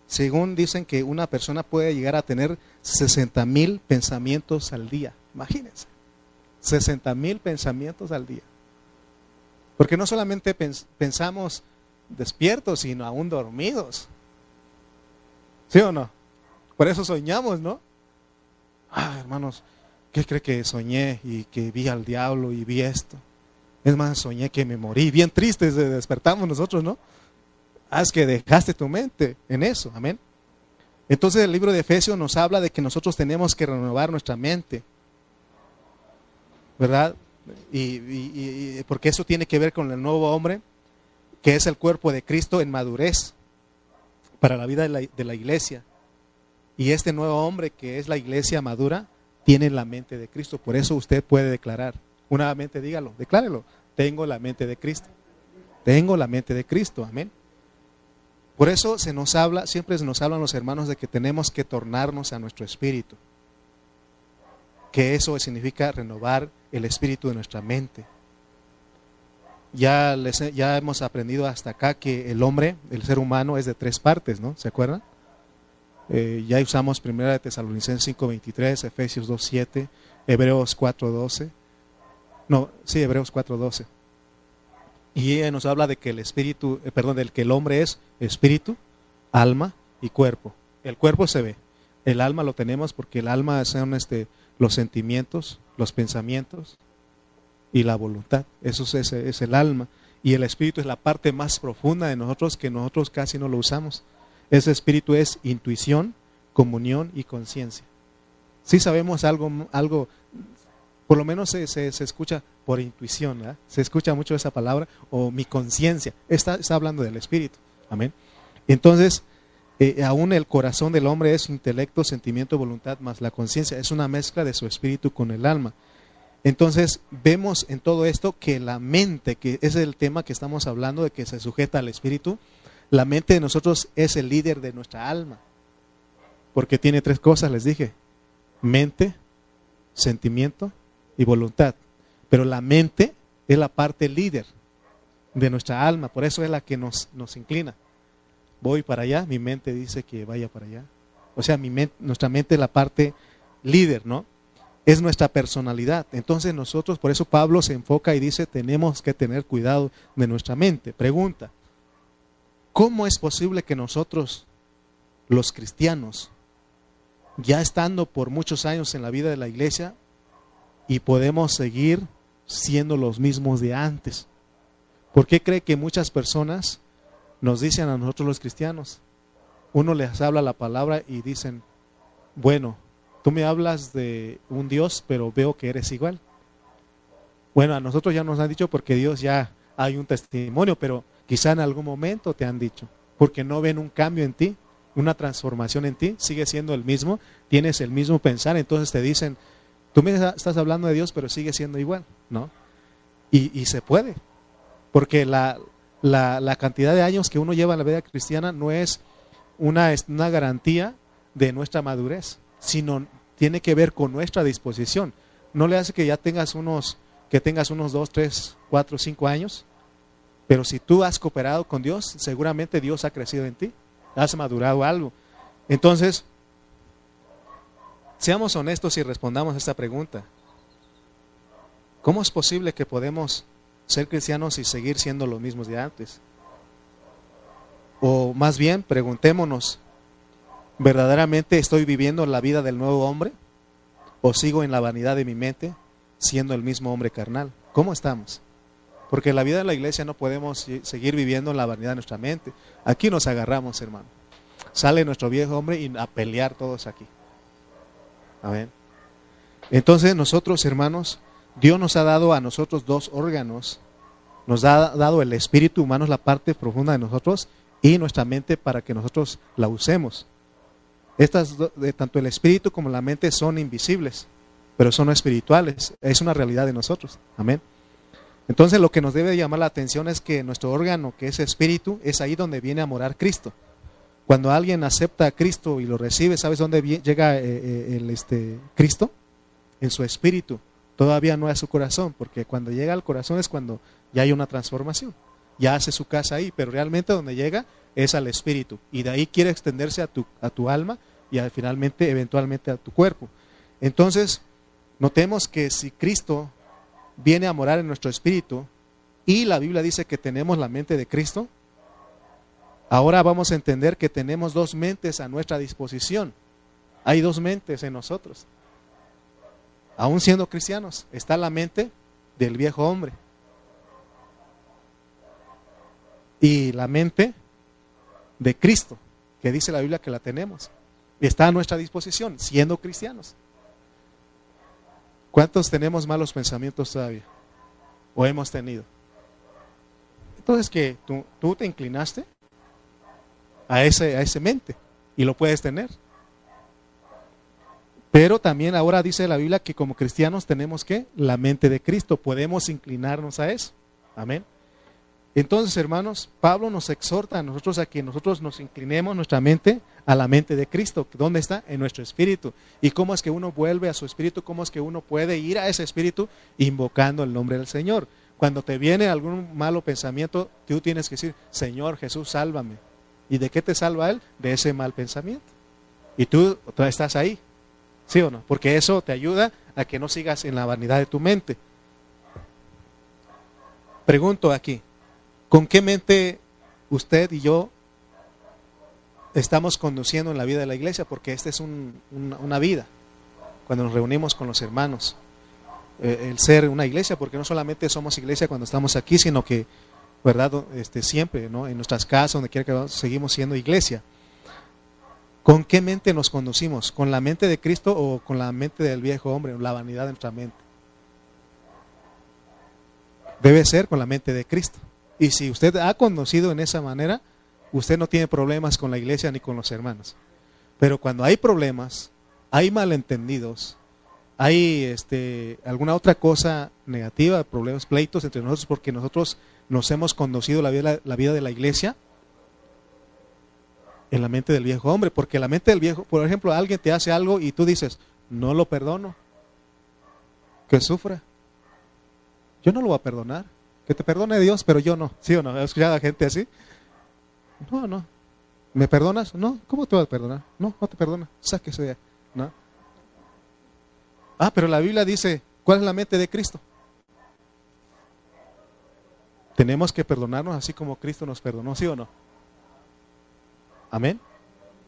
según dicen que una persona puede llegar a tener 60 mil pensamientos al día. Imagínense. 60 mil pensamientos al día. Porque no solamente pensamos despiertos, sino aún dormidos. ¿Sí o no? Por eso soñamos, ¿no? Ah, hermanos, ¿qué cree que soñé y que vi al diablo y vi esto? Es más, soñé que me morí. Bien tristes despertamos nosotros, ¿no? Haz que dejaste tu mente en eso, amén. Entonces el libro de Efesios nos habla de que nosotros tenemos que renovar nuestra mente. ¿Verdad? Y, porque eso tiene que ver con el nuevo hombre, que es el cuerpo de Cristo en madurez para la vida de la, de la iglesia. Y este nuevo hombre, que es la iglesia madura, tiene la mente de Cristo. Por eso usted puede declarar, una mente dígalo, declárelo, tengo la mente de Cristo. Tengo la mente de Cristo, amén. Por eso se nos habla, siempre se nos hablan los hermanos de que tenemos que tornarnos a nuestro espíritu que eso significa renovar el espíritu de nuestra mente. Ya, les, ya hemos aprendido hasta acá que el hombre, el ser humano, es de tres partes, ¿no? ¿Se acuerdan? Eh, ya usamos 1 de Tesalonicenses 5.23, Efesios 2.7, Hebreos 4.12. No, sí, Hebreos 4.12. Y ella nos habla de que el espíritu, eh, perdón, del que el hombre es espíritu, alma y cuerpo. El cuerpo se ve, el alma lo tenemos porque el alma son este, los sentimientos, los pensamientos y la voluntad. Eso es, el alma. Y el espíritu es la parte más profunda de nosotros que nosotros casi no lo usamos. Ese espíritu es intuición, comunión y conciencia. Si sabemos algo, algo por lo menos se, se, escucha por intuición, se escucha mucho esa palabra, o mi conciencia. Está, está hablando del espíritu. Amén. Entonces, eh, aún el corazón del hombre es intelecto, sentimiento, voluntad, más la conciencia. Es una mezcla de su espíritu con el alma. Entonces vemos en todo esto que la mente, que es el tema que estamos hablando de que se sujeta al espíritu, la mente de nosotros es el líder de nuestra alma. Porque tiene tres cosas, les dije. Mente, sentimiento y voluntad. Pero la mente es la parte líder de nuestra alma, por eso es la que nos, nos inclina voy para allá, mi mente dice que vaya para allá. O sea, nuestra mente es la parte líder, ¿no? Es nuestra personalidad. Entonces nosotros, por eso Pablo se enfoca y dice, tenemos que tener cuidado de nuestra mente. Pregunta, ¿cómo es posible que nosotros, los cristianos, ya estando por muchos años en la vida de la iglesia, y podemos seguir siendo los mismos de antes? ¿Por qué cree que muchas personas nos dicen a nosotros los cristianos. Uno les habla la palabra y dicen, bueno, tú me hablas de un Dios, pero veo que eres igual. Bueno, a nosotros ya nos han dicho porque Dios ya hay un testimonio, pero quizá en algún momento te han dicho, porque no ven un cambio en ti, una transformación en ti, sigue siendo el mismo, tienes el mismo pensar, entonces te dicen, tú me estás hablando de Dios, pero sigue siendo igual, ¿no? Y, y se puede, porque la, la, cantidad de años que uno lleva en la vida cristiana no es una, una garantía de nuestra madurez, sino tiene que ver con nuestra disposición. No le hace que ya tengas unos que tengas unos 2, 3, 4, 5 años, pero si tú has cooperado con Dios, seguramente Dios ha crecido en ti, has madurado algo. Entonces, seamos honestos y respondamos a esta pregunta. ¿Cómo es posible que podemos ser cristianos y seguir siendo los mismos de antes? O más bien, preguntémonos, ¿verdaderamente estoy viviendo la vida del nuevo hombre? ¿O sigo en la vanidad de mi mente siendo el mismo hombre carnal? ¿Cómo estamos? Porque la vida de la iglesia no podemos seguir viviendo en la vanidad de nuestra mente. Aquí nos agarramos, hermano. Sale nuestro viejo hombre y a pelear todos aquí. Amén. Entonces nosotros, hermanos, Dios nos ha dado a nosotros dos órganos. Nos ha dado el espíritu humano, la parte profunda de nosotros, y nuestra mente para que nosotros la usemos. Estas, tanto el espíritu como la mente son invisibles, pero son espirituales. Es una realidad de nosotros. Amén. Entonces lo que nos debe llamar la atención es que nuestro órgano, que es espíritu, es ahí donde viene a morar Cristo. Cuando alguien acepta a Cristo y lo recibe, ¿sabes dónde llega eh, eh, el, este, Cristo? En su espíritu. Todavía no es su corazón, porque cuando llega al corazón es cuando ya hay una transformación. Ya hace su casa ahí, pero realmente donde llega es al espíritu. Y de ahí quiere extenderse a tu, a tu alma y finalmente, eventualmente, a tu cuerpo. Entonces, notemos que si Cristo viene a morar en nuestro espíritu y la Biblia dice que tenemos la mente de Cristo, ahora vamos a entender que tenemos dos mentes a nuestra disposición. Hay dos mentes en nosotros. Aún siendo cristianos, está la mente del viejo hombre y la mente de Cristo, que dice la Biblia que la tenemos. Está a nuestra disposición, siendo cristianos. ¿Cuántos tenemos malos pensamientos todavía? ¿O hemos tenido? Entonces, que ¿Tú, tú te inclinaste a ese, a ese mente y lo puedes tener. Pero también ahora dice la Biblia que como cristianos tenemos que la mente de Cristo, podemos inclinarnos a eso. Amén. Entonces, hermanos, Pablo nos exhorta a nosotros a que nosotros nos inclinemos nuestra mente a la mente de Cristo. ¿Dónde está? En nuestro espíritu. ¿Y cómo es que uno vuelve a su espíritu? ¿Cómo es que uno puede ir a ese espíritu invocando el nombre del Señor? Cuando te viene algún malo pensamiento, tú tienes que decir, Señor Jesús, sálvame. ¿Y de qué te salva Él? De ese mal pensamiento. Y tú, tú estás ahí. ¿Sí o no? Porque eso te ayuda a que no sigas en la vanidad de tu mente. Pregunto aquí, ¿Con qué mente usted y yo estamos conduciendo en la vida de la iglesia? Porque esta es una vida, cuando nos reunimos con los hermanos. Eh, el ser una iglesia, porque no solamente somos iglesia cuando estamos aquí, sino que, ¿verdad? Este, siempre, ¿no? En nuestras casas, donde quiera que vamos, seguimos siendo iglesia. ¿Con qué mente nos conducimos? ¿Con la mente de Cristo o con la mente del viejo hombre, la vanidad de nuestra mente? Debe ser con la mente de Cristo. Y si usted ha conocido en esa manera, usted no tiene problemas con la iglesia ni con los hermanos. Pero cuando hay problemas, hay malentendidos, hay este, alguna otra cosa negativa, problemas, pleitos entre nosotros porque nosotros nos hemos vida, la vida de la iglesia en la mente del viejo hombre. Porque la mente del viejo, por ejemplo, alguien te hace algo y tú dices, no lo perdono, que sufra. Yo no lo voy a perdonar. Que te perdone Dios, pero yo no. ¿Sí o no? ¿Has escuchado a gente así? No, no. ¿Me perdonas? No. ¿Cómo te vas a perdonar? No, no te perdona. Sáquese de ¿No? Ah, pero la Biblia dice, ¿cuál es la mente de Cristo? Tenemos que perdonarnos así como Cristo nos perdonó, ¿sí o no? Amén.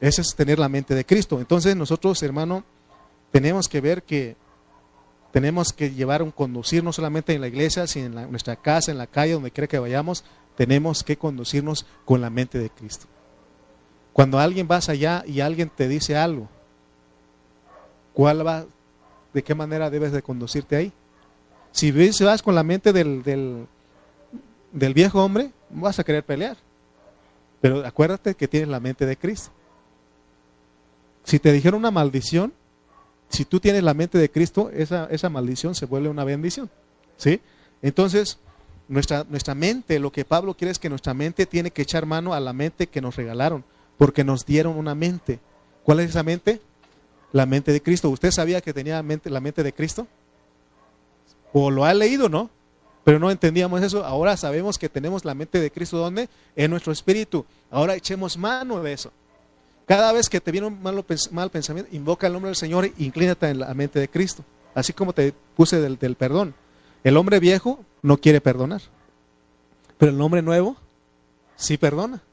Ese es tener la mente de Cristo. Entonces nosotros, hermano, tenemos que ver que tenemos que llevar un conducir no solamente en la iglesia, sino en, nuestra casa, en la calle, donde quiera que vayamos, tenemos que conducirnos con la mente de Cristo. Cuando alguien vas allá y alguien te dice algo, ¿cuál va, de qué manera debes de conducirte ahí? Si vas con la mente del, del, del viejo hombre, vas a querer pelear. Pero acuérdate que tienes la mente de Cristo. Si te dijeron una maldición, si tú tienes la mente de Cristo, esa, esa maldición se vuelve una bendición. ¿Sí? Entonces, nuestra, nuestra mente, lo que Pablo quiere es que nuestra mente tiene que echar mano a la mente que nos regalaron, porque nos dieron una mente. ¿Cuál es esa mente? La mente de Cristo. ¿Usted sabía que tenía mente, la mente de Cristo? O lo ha leído, ¿no? Pero no entendíamos eso. Ahora sabemos que tenemos la mente de Cristo, ¿dónde? En nuestro espíritu. Ahora echemos mano de eso. Cada vez que te viene un mal, mal pensamiento, invoca el nombre del Señor e inclínate en la mente de Cristo. Así como te puse del, del perdón. El hombre viejo no quiere perdonar. Pero el hombre nuevo sí perdona.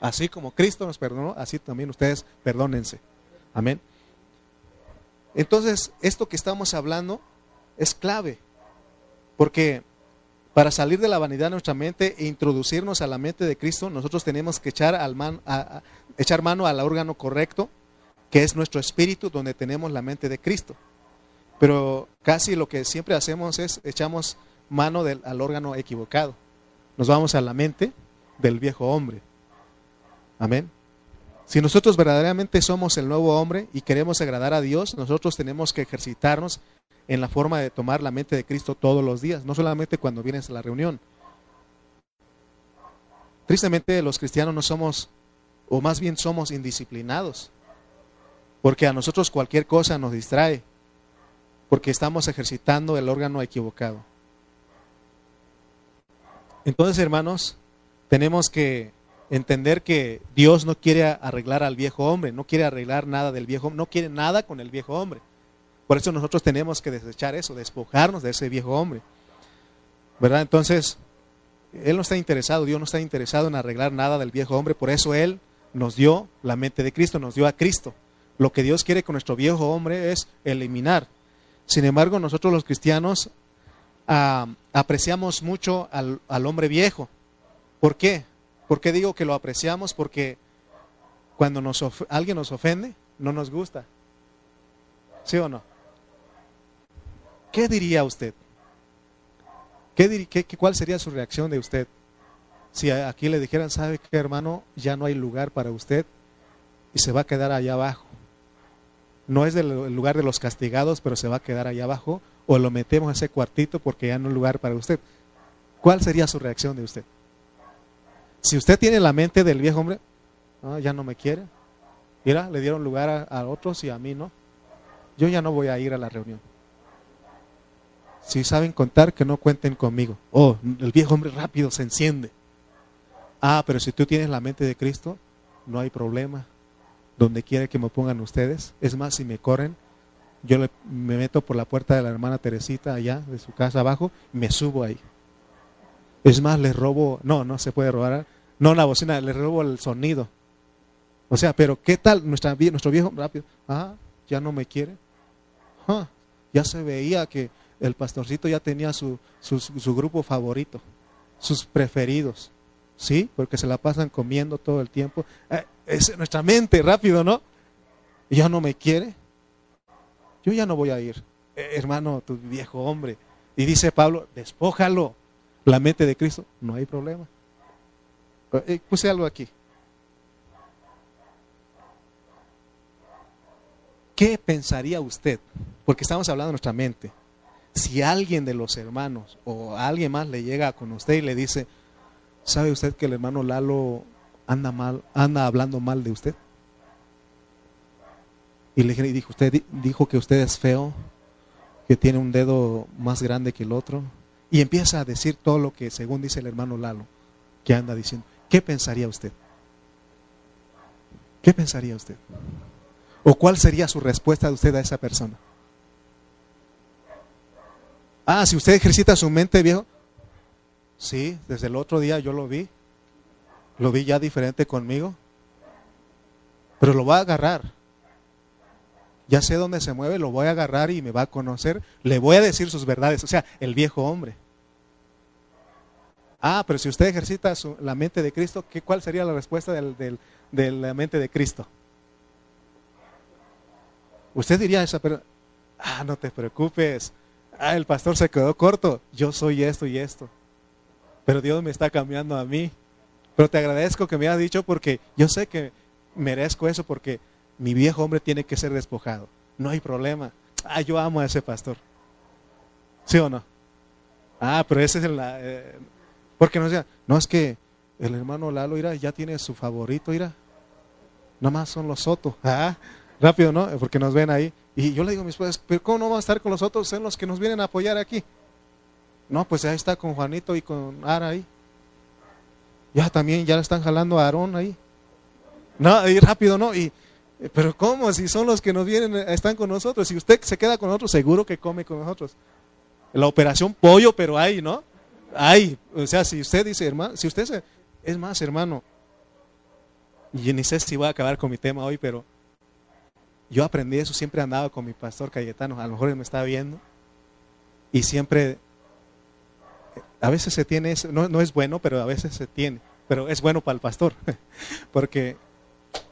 Así como Cristo nos perdonó, así también ustedes perdónense. Amén. Entonces, esto que estamos hablando es clave, porque para salir de la vanidad de nuestra mente e introducirnos a la mente de Cristo, nosotros tenemos que echar, a, echar mano al órgano correcto, que es nuestro espíritu, donde tenemos la mente de Cristo. Pero casi lo que siempre hacemos es echamos mano del, al órgano equivocado. Nos vamos a la mente del viejo hombre. Amén. Si nosotros verdaderamente somos el nuevo hombre y queremos agradar a Dios, nosotros tenemos que ejercitarnos en la forma de tomar la mente de Cristo todos los días, no solamente cuando vienes a la reunión. Tristemente los cristianos no somos, o más bien somos indisciplinados, porque a nosotros cualquier cosa nos distrae, porque estamos ejercitando el órgano equivocado. Entonces, hermanos, tenemos que entender que Dios no quiere arreglar al viejo hombre, no quiere arreglar nada del viejo, no quiere nada con el viejo hombre. Por eso nosotros tenemos que desechar eso, despojarnos de ese viejo hombre. ¿Verdad? Entonces, Él no está interesado, Dios no está interesado en arreglar nada del viejo hombre, por eso Él nos dio la mente de Cristo, nos dio a Cristo. Lo que Dios quiere con nuestro viejo hombre es eliminar. Sin embargo, nosotros los cristianos ah, apreciamos mucho al, al hombre viejo. ¿Por qué? ¿Por qué digo que lo apreciamos? Porque cuando nos alguien nos ofende, no nos gusta. ¿Sí o no? ¿Qué diría usted? ¿Qué, qué, ¿Cuál sería su reacción de usted? Si aquí le dijeran, ¿sabe qué hermano? Ya no hay lugar para usted y se va a quedar allá abajo. No es del lugar de los castigados, pero se va a quedar allá abajo o lo metemos a ese cuartito porque ya no hay lugar para usted. ¿Cuál sería su reacción de usted? Si usted tiene la mente del viejo hombre, ah, ya no me quiere. Mira, le dieron lugar a, otros y a mí no. Yo ya no voy a ir a la reunión. Si saben contar, que no cuenten conmigo. Oh, el viejo hombre rápido se enciende. Ah, pero si tú tienes la mente de Cristo, no hay problema. Donde quiera que me pongan ustedes. Es más, si me corren, yo me meto por la puerta de la hermana Teresita allá, de su casa abajo, y me subo ahí. Es más, les robo, no, no se puede robar, no la bocina, le robo el sonido. O sea, pero ¿qué tal nuestra, nuestro viejo rápido? Ah, ya no me quiere. Ah, ya se veía que el pastorcito ya tenía su, su, grupo favorito, sus preferidos. ¿Sí? Porque se la pasan comiendo todo el tiempo. Eh, es nuestra mente, rápido, ¿no? Ya no me quiere. Yo ya no voy a ir. Eh, hermano, tu viejo hombre. Y dice Pablo, despójalo. La mente de Cristo, no hay problema. Eh, puse algo aquí. ¿Qué pensaría usted? Porque estamos hablando de nuestra mente. Si alguien de los hermanos o alguien más le llega con usted y le dice, ¿sabe usted que el hermano Lalo anda mal, anda hablando mal de usted? Y le dijo, usted dijo que usted es feo, que tiene un dedo más grande que el otro, y empieza a decir todo lo que según dice el hermano Lalo, que anda diciendo. ¿Qué pensaría usted? ¿Qué pensaría usted? ¿O cuál sería su respuesta de usted a esa persona? Ah, si usted ejercita su mente, viejo. Sí, desde el otro día yo lo vi. Lo vi ya diferente conmigo. Pero lo va a agarrar. Ya sé dónde se mueve, lo voy a agarrar y me va a conocer. Le voy a decir sus verdades. O sea, el viejo hombre. Ah, pero si usted ejercita la mente de Cristo, ¿qué, ¿cuál sería la respuesta de la mente de Cristo? Usted diría esa persona, ah, no te preocupes, ah, el pastor se quedó corto, yo soy esto y esto, pero Dios me está cambiando a mí. Pero te agradezco que me hayas dicho porque yo sé que merezco eso porque mi viejo hombre tiene que ser despojado. No hay problema. Ah, yo amo a ese pastor. ¿Sí o no? Ah, pero ese es el, eh, porque no sea, no es que el hermano Lalo ira, ya tiene su favorito, ira. Nada más son los sotos. Ah, rápido, ¿no? Porque nos ven ahí. Y yo le digo a mis padres, pero ¿cómo no vamos a estar con los otros? Son los que nos vienen a apoyar aquí. No, pues ahí está con Juanito y con Ara ahí. Ya también, ya le están jalando a Aarón ahí. No, ahí rápido, ¿no? Y, pero ¿cómo? Si son los que nos vienen, están con nosotros. Si usted se queda con nosotros, seguro que come con nosotros. La operación pollo, pero hay, ¿no? Hay. O sea, si usted dice, hermano, si usted se, es más, hermano, y ni sé si voy a acabar con mi tema hoy, pero yo aprendí eso, siempre andaba con mi pastor Cayetano, a lo mejor él me está viendo, y siempre, a veces se tiene no, no es bueno, pero a veces se tiene, pero es bueno para el pastor, porque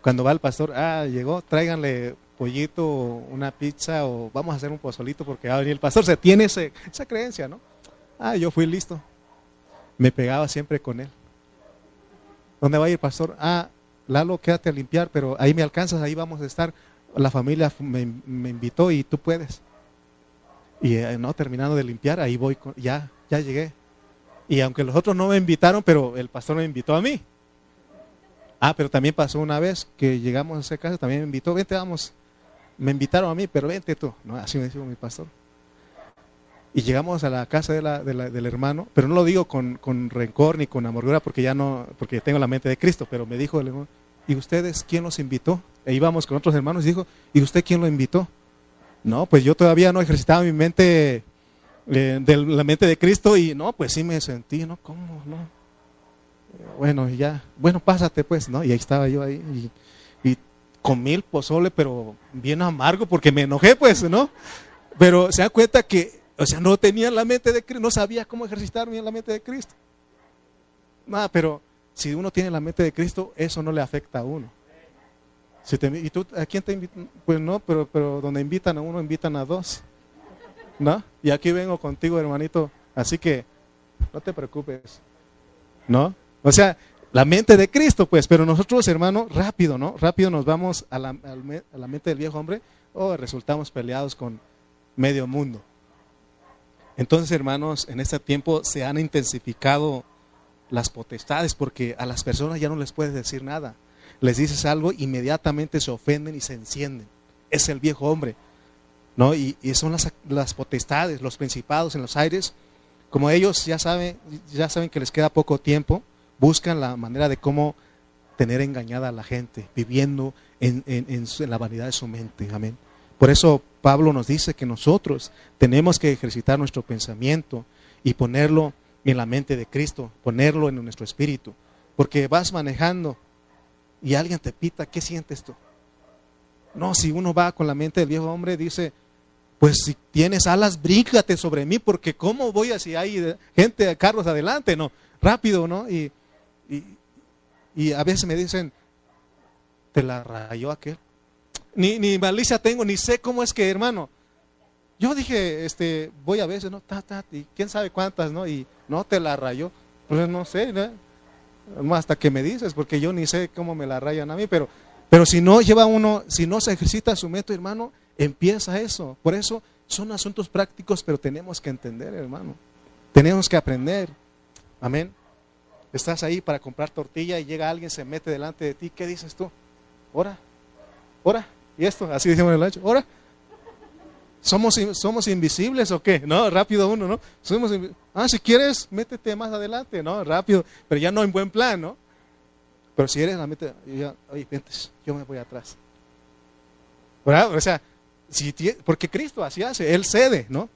cuando va el pastor, ah, llegó, tráiganle pollito, una pizza, o vamos a hacer un pozolito porque va a venir el pastor, se tiene ese, esa creencia, ¿no? Ah, yo fui listo, me pegaba siempre con él. ¿Dónde va a ir, pastor? Ah, Lalo, quédate a limpiar, pero ahí me alcanzas, ahí vamos a estar. La familia me, invitó y tú puedes. Y eh, no, terminando de limpiar, ahí voy, ya, ya llegué. Y aunque los otros no me invitaron, pero el pastor me invitó a mí. Ah, pero también pasó una vez que llegamos a esa casa, también me invitó, vente, vamos. Me invitaron a mí, pero vente tú. No, así me dijo mi pastor. Y llegamos a la casa de la, del hermano, pero no lo digo con, con, rencor ni con amargura porque ya no, porque tengo la mente de Cristo, pero me dijo el hermano, ¿y ustedes quién los invitó? E íbamos con otros hermanos y dijo, ¿y usted quién lo invitó? No, pues yo todavía no ejercitaba mi mente, eh, de la mente de Cristo y no, pues sí me sentí, ¿no? ¿Cómo? No. Bueno, ya, bueno, pásate pues, ¿no? Y ahí estaba yo ahí y, y comí el pozole, pero bien amargo porque me enojé pues, ¿no? Pero se da cuenta que o sea, no tenía la mente de Cristo, no sabía cómo ejercitar bien la mente de Cristo. Nada, pero si uno tiene la mente de Cristo, eso no le afecta a uno. Si ¿Y tú a quién te invitan? Pues no, pero, pero donde invitan a uno, invitan a dos. ¿No? Y aquí vengo contigo, hermanito. Así que no te preocupes. ¿No? O sea, la mente de Cristo, pues, pero nosotros, hermano, rápido, ¿no? Rápido nos vamos a la, a la mente del viejo hombre o resultamos peleados con medio mundo. Entonces, hermanos, en este tiempo se han intensificado las potestades porque a las personas ya no les puedes decir nada. Les dices algo, inmediatamente se ofenden y se encienden. Es el viejo hombre. ¿no? Y, son las, las, potestades, los principados en los aires. Como ellos ya saben, ya saben que les queda poco tiempo, buscan la manera de cómo tener engañada a la gente, viviendo en, en la vanidad de su mente. Amén. Por eso Pablo nos dice que nosotros tenemos que ejercitar nuestro pensamiento y ponerlo en la mente de Cristo, ponerlo en nuestro espíritu. Porque vas manejando y alguien te pita, ¿qué sientes tú? No, si uno va con la mente del viejo hombre, dice, pues si tienes alas, bríncate sobre mí, porque ¿cómo voy a si hay gente, carros adelante? No, rápido, ¿no? Y, y, y a veces me dicen, te la rayó aquel ni, ni malicia tengo, ni sé cómo es que, hermano. Yo dije, este, voy a veces, ¿no? Ta, ta, y quién sabe cuántas, ¿no? Y no te la rayó. Pues no sé, ¿no? Hasta que me dices, porque yo ni sé cómo me la rayan a mí, pero, pero si no lleva uno, si no se ejercita su método, hermano, empieza eso. Por eso son asuntos prácticos, pero tenemos que entender, hermano. Tenemos que aprender. Amén. Estás ahí para comprar tortilla y llega alguien, se mete delante de ti. ¿Qué dices tú? Ora, ora. Y esto, así decimos el ancho, ahora, ¿somos, ¿somos invisibles o qué? No, rápido uno, ¿no? Somos ah, si quieres, métete más adelante, ¿no? Rápido, pero ya no en buen plan, ¿no? Pero si eres la meta, ya, oye, vente, yo me voy atrás. O sea, si porque Cristo así hace, Él cede, ¿no?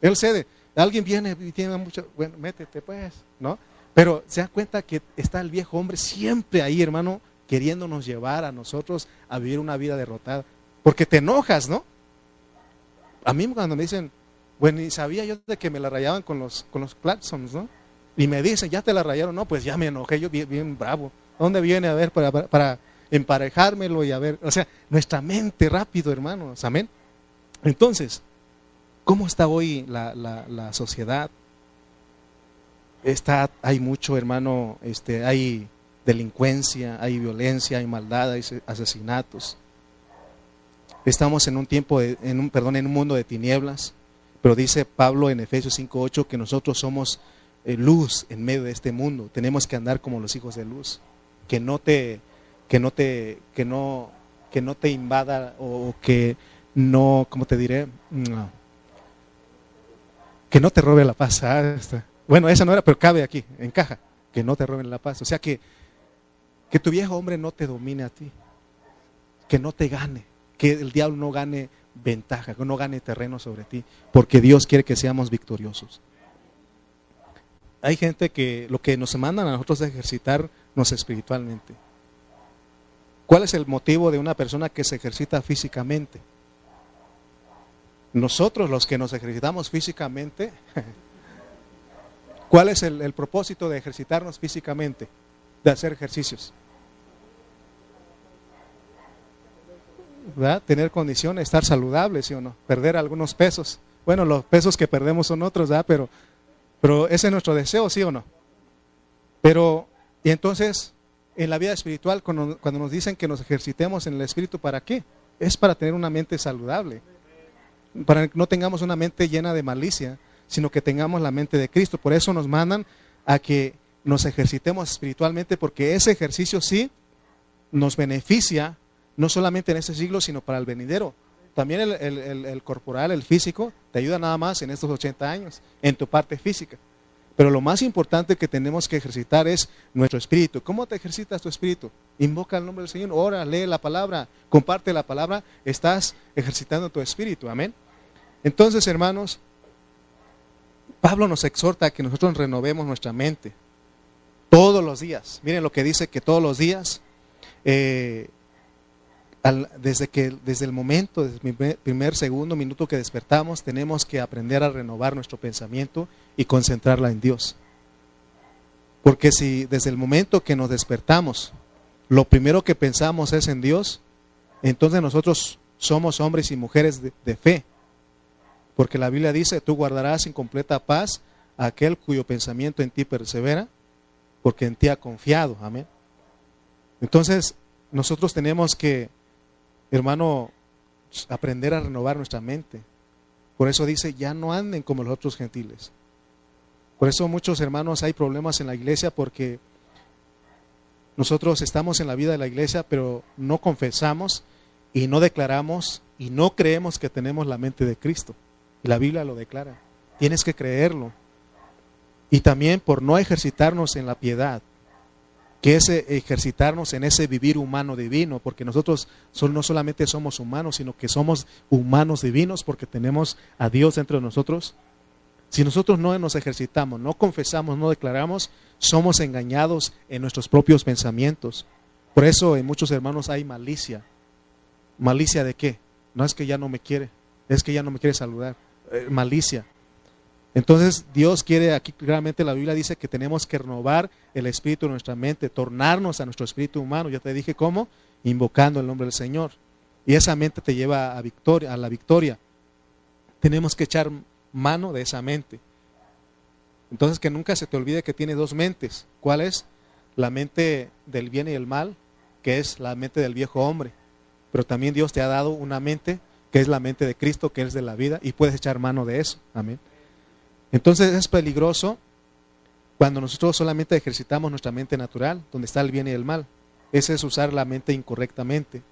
Él cede. Alguien viene y tiene mucho, bueno, métete pues, ¿no? Pero se da cuenta que está el viejo hombre siempre ahí, hermano, queriéndonos llevar a nosotros a vivir una vida derrotada. Porque te enojas, ¿no? A mí cuando me dicen, bueno, y sabía yo de que me la rayaban con los, con los ¿no? Y me dicen, ya te la rayaron, no, pues ya me enojé, yo bien, bravo. ¿Dónde viene a ver para, para, emparejármelo y a ver? O sea, nuestra mente rápido, hermanos, amén. Entonces, ¿cómo está hoy la, la, la sociedad? Está, hay mucho, hermano, este, hay delincuencia, hay violencia, hay maldad, hay asesinatos. Estamos en un tiempo, en un, perdón, en un mundo de tinieblas, pero dice Pablo en Efesios 5:8 que nosotros somos eh, luz en medio de este mundo. Tenemos que andar como los hijos de luz, que no te, que no te, que no, que no te invada o que no, ¿cómo te diré? Que no te robe la paz. Ah, bueno, esa no era, pero cabe aquí, encaja. Que no te roben la paz. O sea que, que tu viejo hombre no te domine a ti. Que no te gane. Que el diablo no gane ventaja, que no gane terreno sobre ti. Porque Dios quiere que seamos victoriosos. Hay gente que lo que nos mandan a nosotros es ejercitarnos espiritualmente. ¿Cuál es el motivo de una persona que se ejercita físicamente? Nosotros los que nos ejercitamos físicamente, ¿cuál es el, propósito de ejercitarnos físicamente? De hacer ejercicios. ¿verdad? Tener condiciones, estar saludable, ¿sí o no? Perder algunos pesos. Bueno, los pesos que perdemos son otros, ¿verdad? Pero, pero ese es nuestro deseo, ¿sí o no? Pero, y entonces, en la vida espiritual, cuando, nos dicen que nos ejercitemos en el espíritu, ¿para qué? Es para tener una mente saludable, para que no tengamos una mente llena de malicia, sino que tengamos la mente de Cristo. Por eso nos mandan a que nos ejercitemos espiritualmente, porque ese ejercicio sí nos beneficia, no solamente en este siglo, sino para el venidero. También el, corporal, el físico, te ayuda nada más en estos 80 años, en tu parte física. Pero lo más importante que tenemos que ejercitar es nuestro espíritu. ¿Cómo te ejercitas tu espíritu? Invoca el nombre del Señor, ora, lee la palabra, comparte la palabra, estás ejercitando tu espíritu. Amén. Entonces, hermanos, Pablo nos exhorta a que nosotros renovemos nuestra mente todos los días. Miren lo que dice que todos los días eh, desde, que, desde el momento, desde el primer, segundo minuto que despertamos, tenemos que aprender a renovar nuestro pensamiento y concentrarla en Dios. Porque si desde el momento que nos despertamos, lo primero que pensamos es en Dios, entonces nosotros somos hombres y mujeres de, de fe. Porque la Biblia dice, tú guardarás en completa paz a aquel cuyo pensamiento en ti persevera, porque en ti ha confiado. Amén. Entonces, nosotros tenemos que hermano, aprender a renovar nuestra mente. Por eso dice, ya no anden como los otros gentiles. Por eso muchos hermanos hay problemas en la iglesia porque nosotros estamos en la vida de la iglesia, pero no confesamos y no declaramos y no creemos que tenemos la mente de Cristo. La Biblia lo declara. Tienes que creerlo. Y también por no ejercitarnos en la piedad, que es ejercitarnos en ese vivir humano divino, porque nosotros no solamente somos humanos, sino que somos humanos divinos porque tenemos a Dios dentro de nosotros. Si nosotros no nos ejercitamos, no confesamos, no declaramos, somos engañados en nuestros propios pensamientos. Por eso en muchos hermanos hay malicia. ¿Malicia de qué? No es que ya no me quiere, es que ya no me quiere saludar. Eh, malicia. Entonces Dios quiere, aquí claramente la Biblia dice que tenemos que renovar el espíritu de nuestra mente, tornarnos a nuestro espíritu humano. Ya te dije cómo, invocando el nombre del Señor. Y esa mente te lleva a, victoria, a la victoria. Tenemos que echar mano de esa mente. Entonces que nunca se te olvide que tiene dos mentes. ¿Cuál es? La mente del bien y el mal, que es la mente del viejo hombre. Pero también Dios te ha dado una mente que es la mente de Cristo, que es de la vida, y puedes echar mano de eso. Amén. Entonces es peligroso cuando nosotros solamente ejercitamos nuestra mente natural, donde está el bien y el mal. Ese es usar la mente incorrectamente.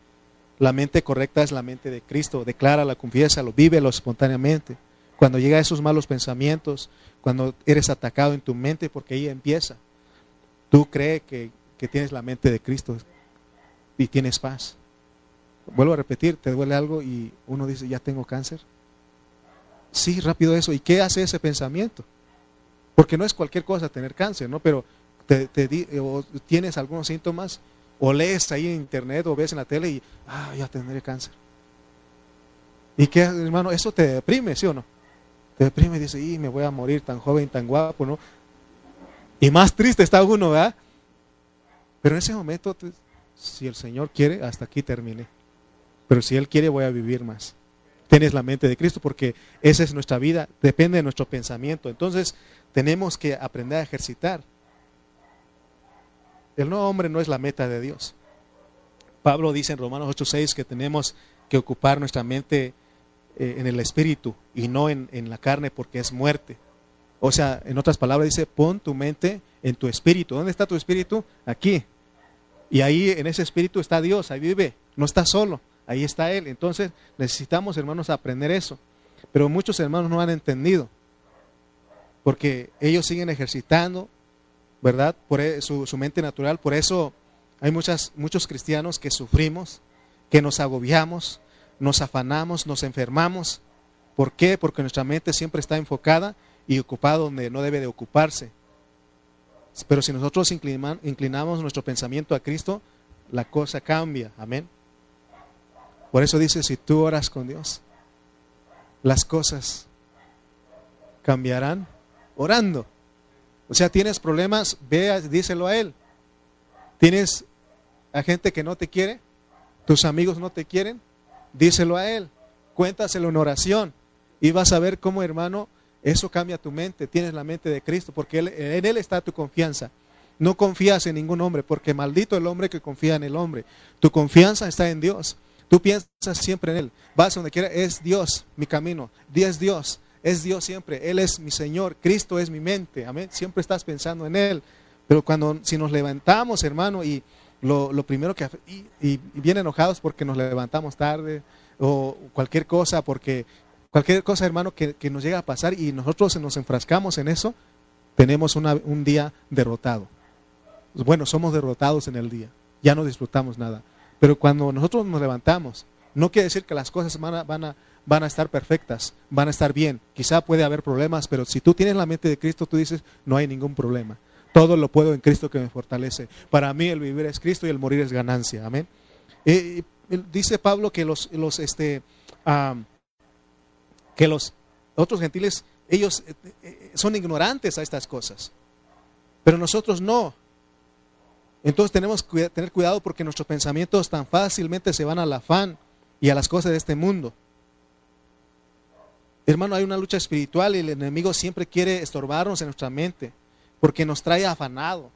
La mente correcta es la mente de Cristo. Declara, la confiesa, lo vive lo espontáneamente. Cuando llega a esos malos pensamientos, cuando eres atacado en tu mente, porque ahí empieza. Tú crees que, que tienes la mente de Cristo y tienes paz. Vuelvo a repetir, te duele algo y uno dice, ya tengo cáncer. Sí, rápido eso. ¿Y qué hace ese pensamiento? Porque no es cualquier cosa tener cáncer, ¿no? Pero te, o tienes algunos síntomas, o lees ahí en internet o ves en la tele y, ah, ya tendré cáncer. ¿Y qué, hermano? Eso te deprime, ¿sí o no? Te deprime y dice, y me voy a morir tan joven, tan guapo, ¿no? Y más triste está uno, ¿verdad? Pero en ese momento, si el Señor quiere, hasta aquí terminé. Pero si Él quiere, voy a vivir más tienes la mente de Cristo, porque esa es nuestra vida, depende de nuestro pensamiento. Entonces, tenemos que aprender a ejercitar. El nuevo hombre no es la meta de Dios. Pablo dice en Romanos 8:6 que tenemos que ocupar nuestra mente eh, en el espíritu y no en, en la carne porque es muerte. O sea, en otras palabras dice, pon tu mente en tu espíritu. ¿Dónde está tu espíritu? Aquí. Y ahí en ese espíritu está Dios, ahí vive, no está solo. Ahí está Él. Entonces necesitamos, hermanos, aprender eso. Pero muchos hermanos no han entendido. porque ellos siguen ejercitando, ¿verdad? Por e, su, mente natural. Por eso hay muchas, muchos cristianos que sufrimos, que nos agobiamos, nos afanamos, nos enfermamos. ¿Por qué? Porque nuestra mente siempre está enfocada y ocupada donde no debe de ocuparse. Pero si nosotros inclinamos nuestro pensamiento a Cristo, la cosa cambia. Amén. Por eso dice, si tú oras con Dios, las cosas cambiarán orando. O sea, tienes problemas, ve, díselo a Él. Tienes a gente que no te quiere, tus amigos no te quieren, díselo a Él. Cuéntaselo en oración y vas a ver cómo, hermano, eso cambia tu mente. Tienes la mente de Cristo porque en Él está tu confianza. No confías en ningún hombre porque maldito el hombre que confía en el hombre. Tu confianza está en Dios. Tú piensas siempre en Él. Vas donde quiera, es Dios mi camino. Es Dios. Es Dios siempre. Él es mi Señor. Cristo es mi mente. Amén. Siempre estás pensando en Él. Pero cuando, si nos levantamos, hermano, y lo, primero que... Y, y, bien enojados porque nos levantamos tarde o cualquier cosa, porque cualquier cosa, hermano, que, nos llega a pasar y nosotros nos enfrascamos en eso, tenemos un día derrotado. Bueno, somos derrotados en el día. Ya no disfrutamos nada. Pero cuando nosotros nos levantamos, no quiere decir que las cosas van a, van a, estar perfectas, van a estar bien. Quizá puede haber problemas, pero si tú tienes la mente de Cristo, tú dices, no hay ningún problema. Todo lo puedo en Cristo que me fortalece. Para mí el vivir es Cristo y el morir es ganancia. Amén. dice Pablo que los, los, este, que los otros gentiles, ellos eh, eh, son ignorantes a estas cosas. Pero nosotros no. Entonces tenemos que tener cuidado porque nuestros pensamientos tan fácilmente se van al afán y a las cosas de este mundo. Hermano, hay una lucha espiritual y el enemigo siempre quiere estorbarnos en nuestra mente porque nos trae afanado.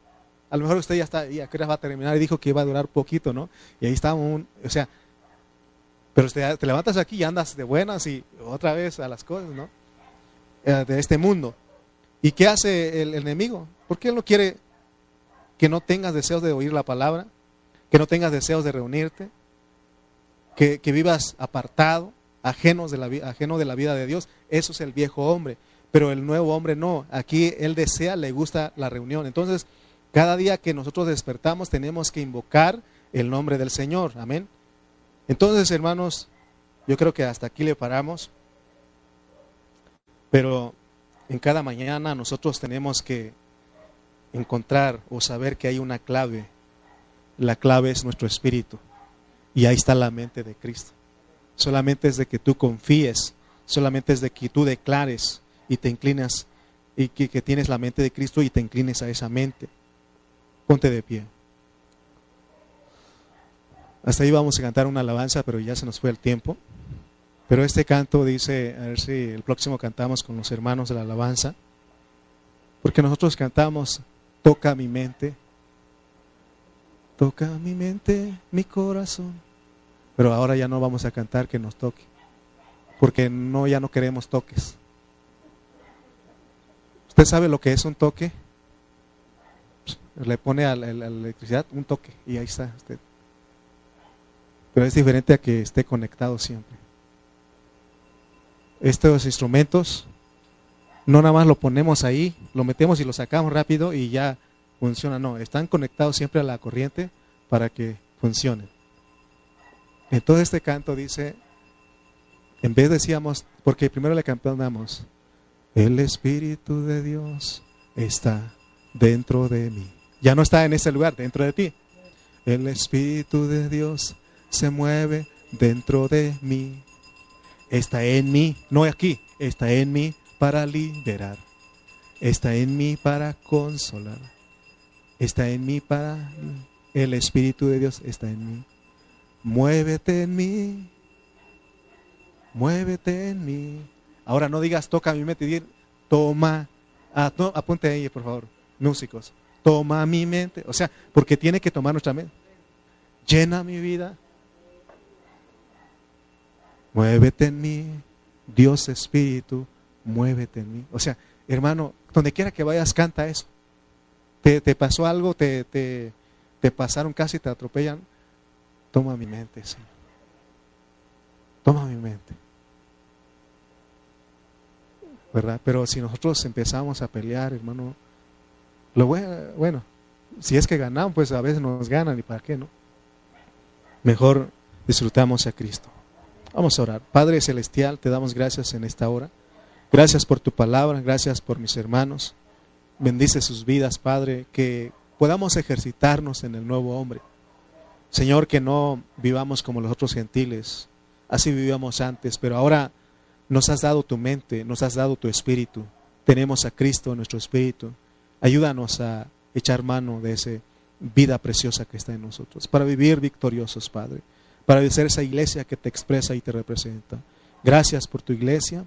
A lo mejor usted ya está, ya va a terminar y dijo que iba a durar poquito, ¿no? Y ahí está un, o sea, pero te, te levantas aquí y andas de buenas y otra vez a las cosas, ¿no? Eh, de este mundo. ¿Y qué hace el, el enemigo? Porque él no quiere que no tengas deseos de oír la palabra, que no tengas deseos de reunirte, que, vivas apartado, de la, ajeno de la vida de Dios. Eso es el viejo hombre. Pero el nuevo hombre no. Aquí él desea, le gusta la reunión. Entonces, cada día que nosotros despertamos tenemos que invocar el nombre del Señor. Amén. Entonces, hermanos, yo creo que hasta aquí le paramos. Pero en cada mañana nosotros tenemos que encontrar o saber que hay una clave. La clave es nuestro espíritu. Y ahí está la mente de Cristo. Solamente es de que tú confíes, solamente es de que tú declares y te inclinas y que, que tienes la mente de Cristo y te inclines a esa mente. Ponte de pie. Hasta ahí vamos a cantar una alabanza, pero ya se nos fue el tiempo. Pero este canto dice, a ver si el próximo cantamos con los hermanos de la alabanza, porque nosotros cantamos toca mi mente, toca mi mente, mi corazón. Pero ahora ya no vamos a cantar que nos toque, porque no ya no queremos toques. ¿Usted sabe lo que es un toque? Le pone a la, electricidad un toque y ahí está usted. Pero es diferente a que esté conectado siempre. Estos instrumentos no nada más lo ponemos ahí, lo metemos y lo sacamos rápido y ya funciona. No, están conectados siempre a la corriente para que funcione. todo este canto dice, en vez decíamos, porque primero le cantamos, el Espíritu de Dios está dentro de mí. Ya no está en ese lugar, dentro de ti. El Espíritu de Dios se mueve dentro de mí. Está en mí, no aquí, está en mí para liberar, está en mí para consolar, está en mí para... El Espíritu de Dios está en mí. Muévete en mí, muévete en mí. Ahora no digas toca mi mente, toma, ah, apunte ahí por favor, músicos, toma mi mente, o sea, porque tiene que tomar nuestra mente. Llena mi vida. Muévete en mí, Dios Espíritu, muévete en mí. O sea, hermano, donde quiera que vayas, canta eso. Te, pasó algo, te, te, te, pasaron casi, te atropellan. Toma mi mente, Señor. Toma mi mente. ¿verdad? Pero si nosotros empezamos a pelear, hermano, lo bueno, bueno, si es que ganamos, pues a veces nos ganan y para qué, ¿no? Mejor disfrutamos a Cristo. Vamos a orar. Padre Celestial, te damos gracias en esta hora. Gracias por tu palabra, gracias por mis hermanos. Bendice sus vidas, Padre, que podamos ejercitarnos en el nuevo hombre. Señor, que no vivamos como los otros gentiles, así vivíamos antes, pero ahora nos has dado tu mente, nos has dado tu espíritu. Tenemos a Cristo en nuestro espíritu. Ayúdanos a echar mano de esa vida preciosa que está en nosotros, para vivir victoriosos, Padre, para ser esa iglesia que te expresa y te representa. Gracias por tu iglesia,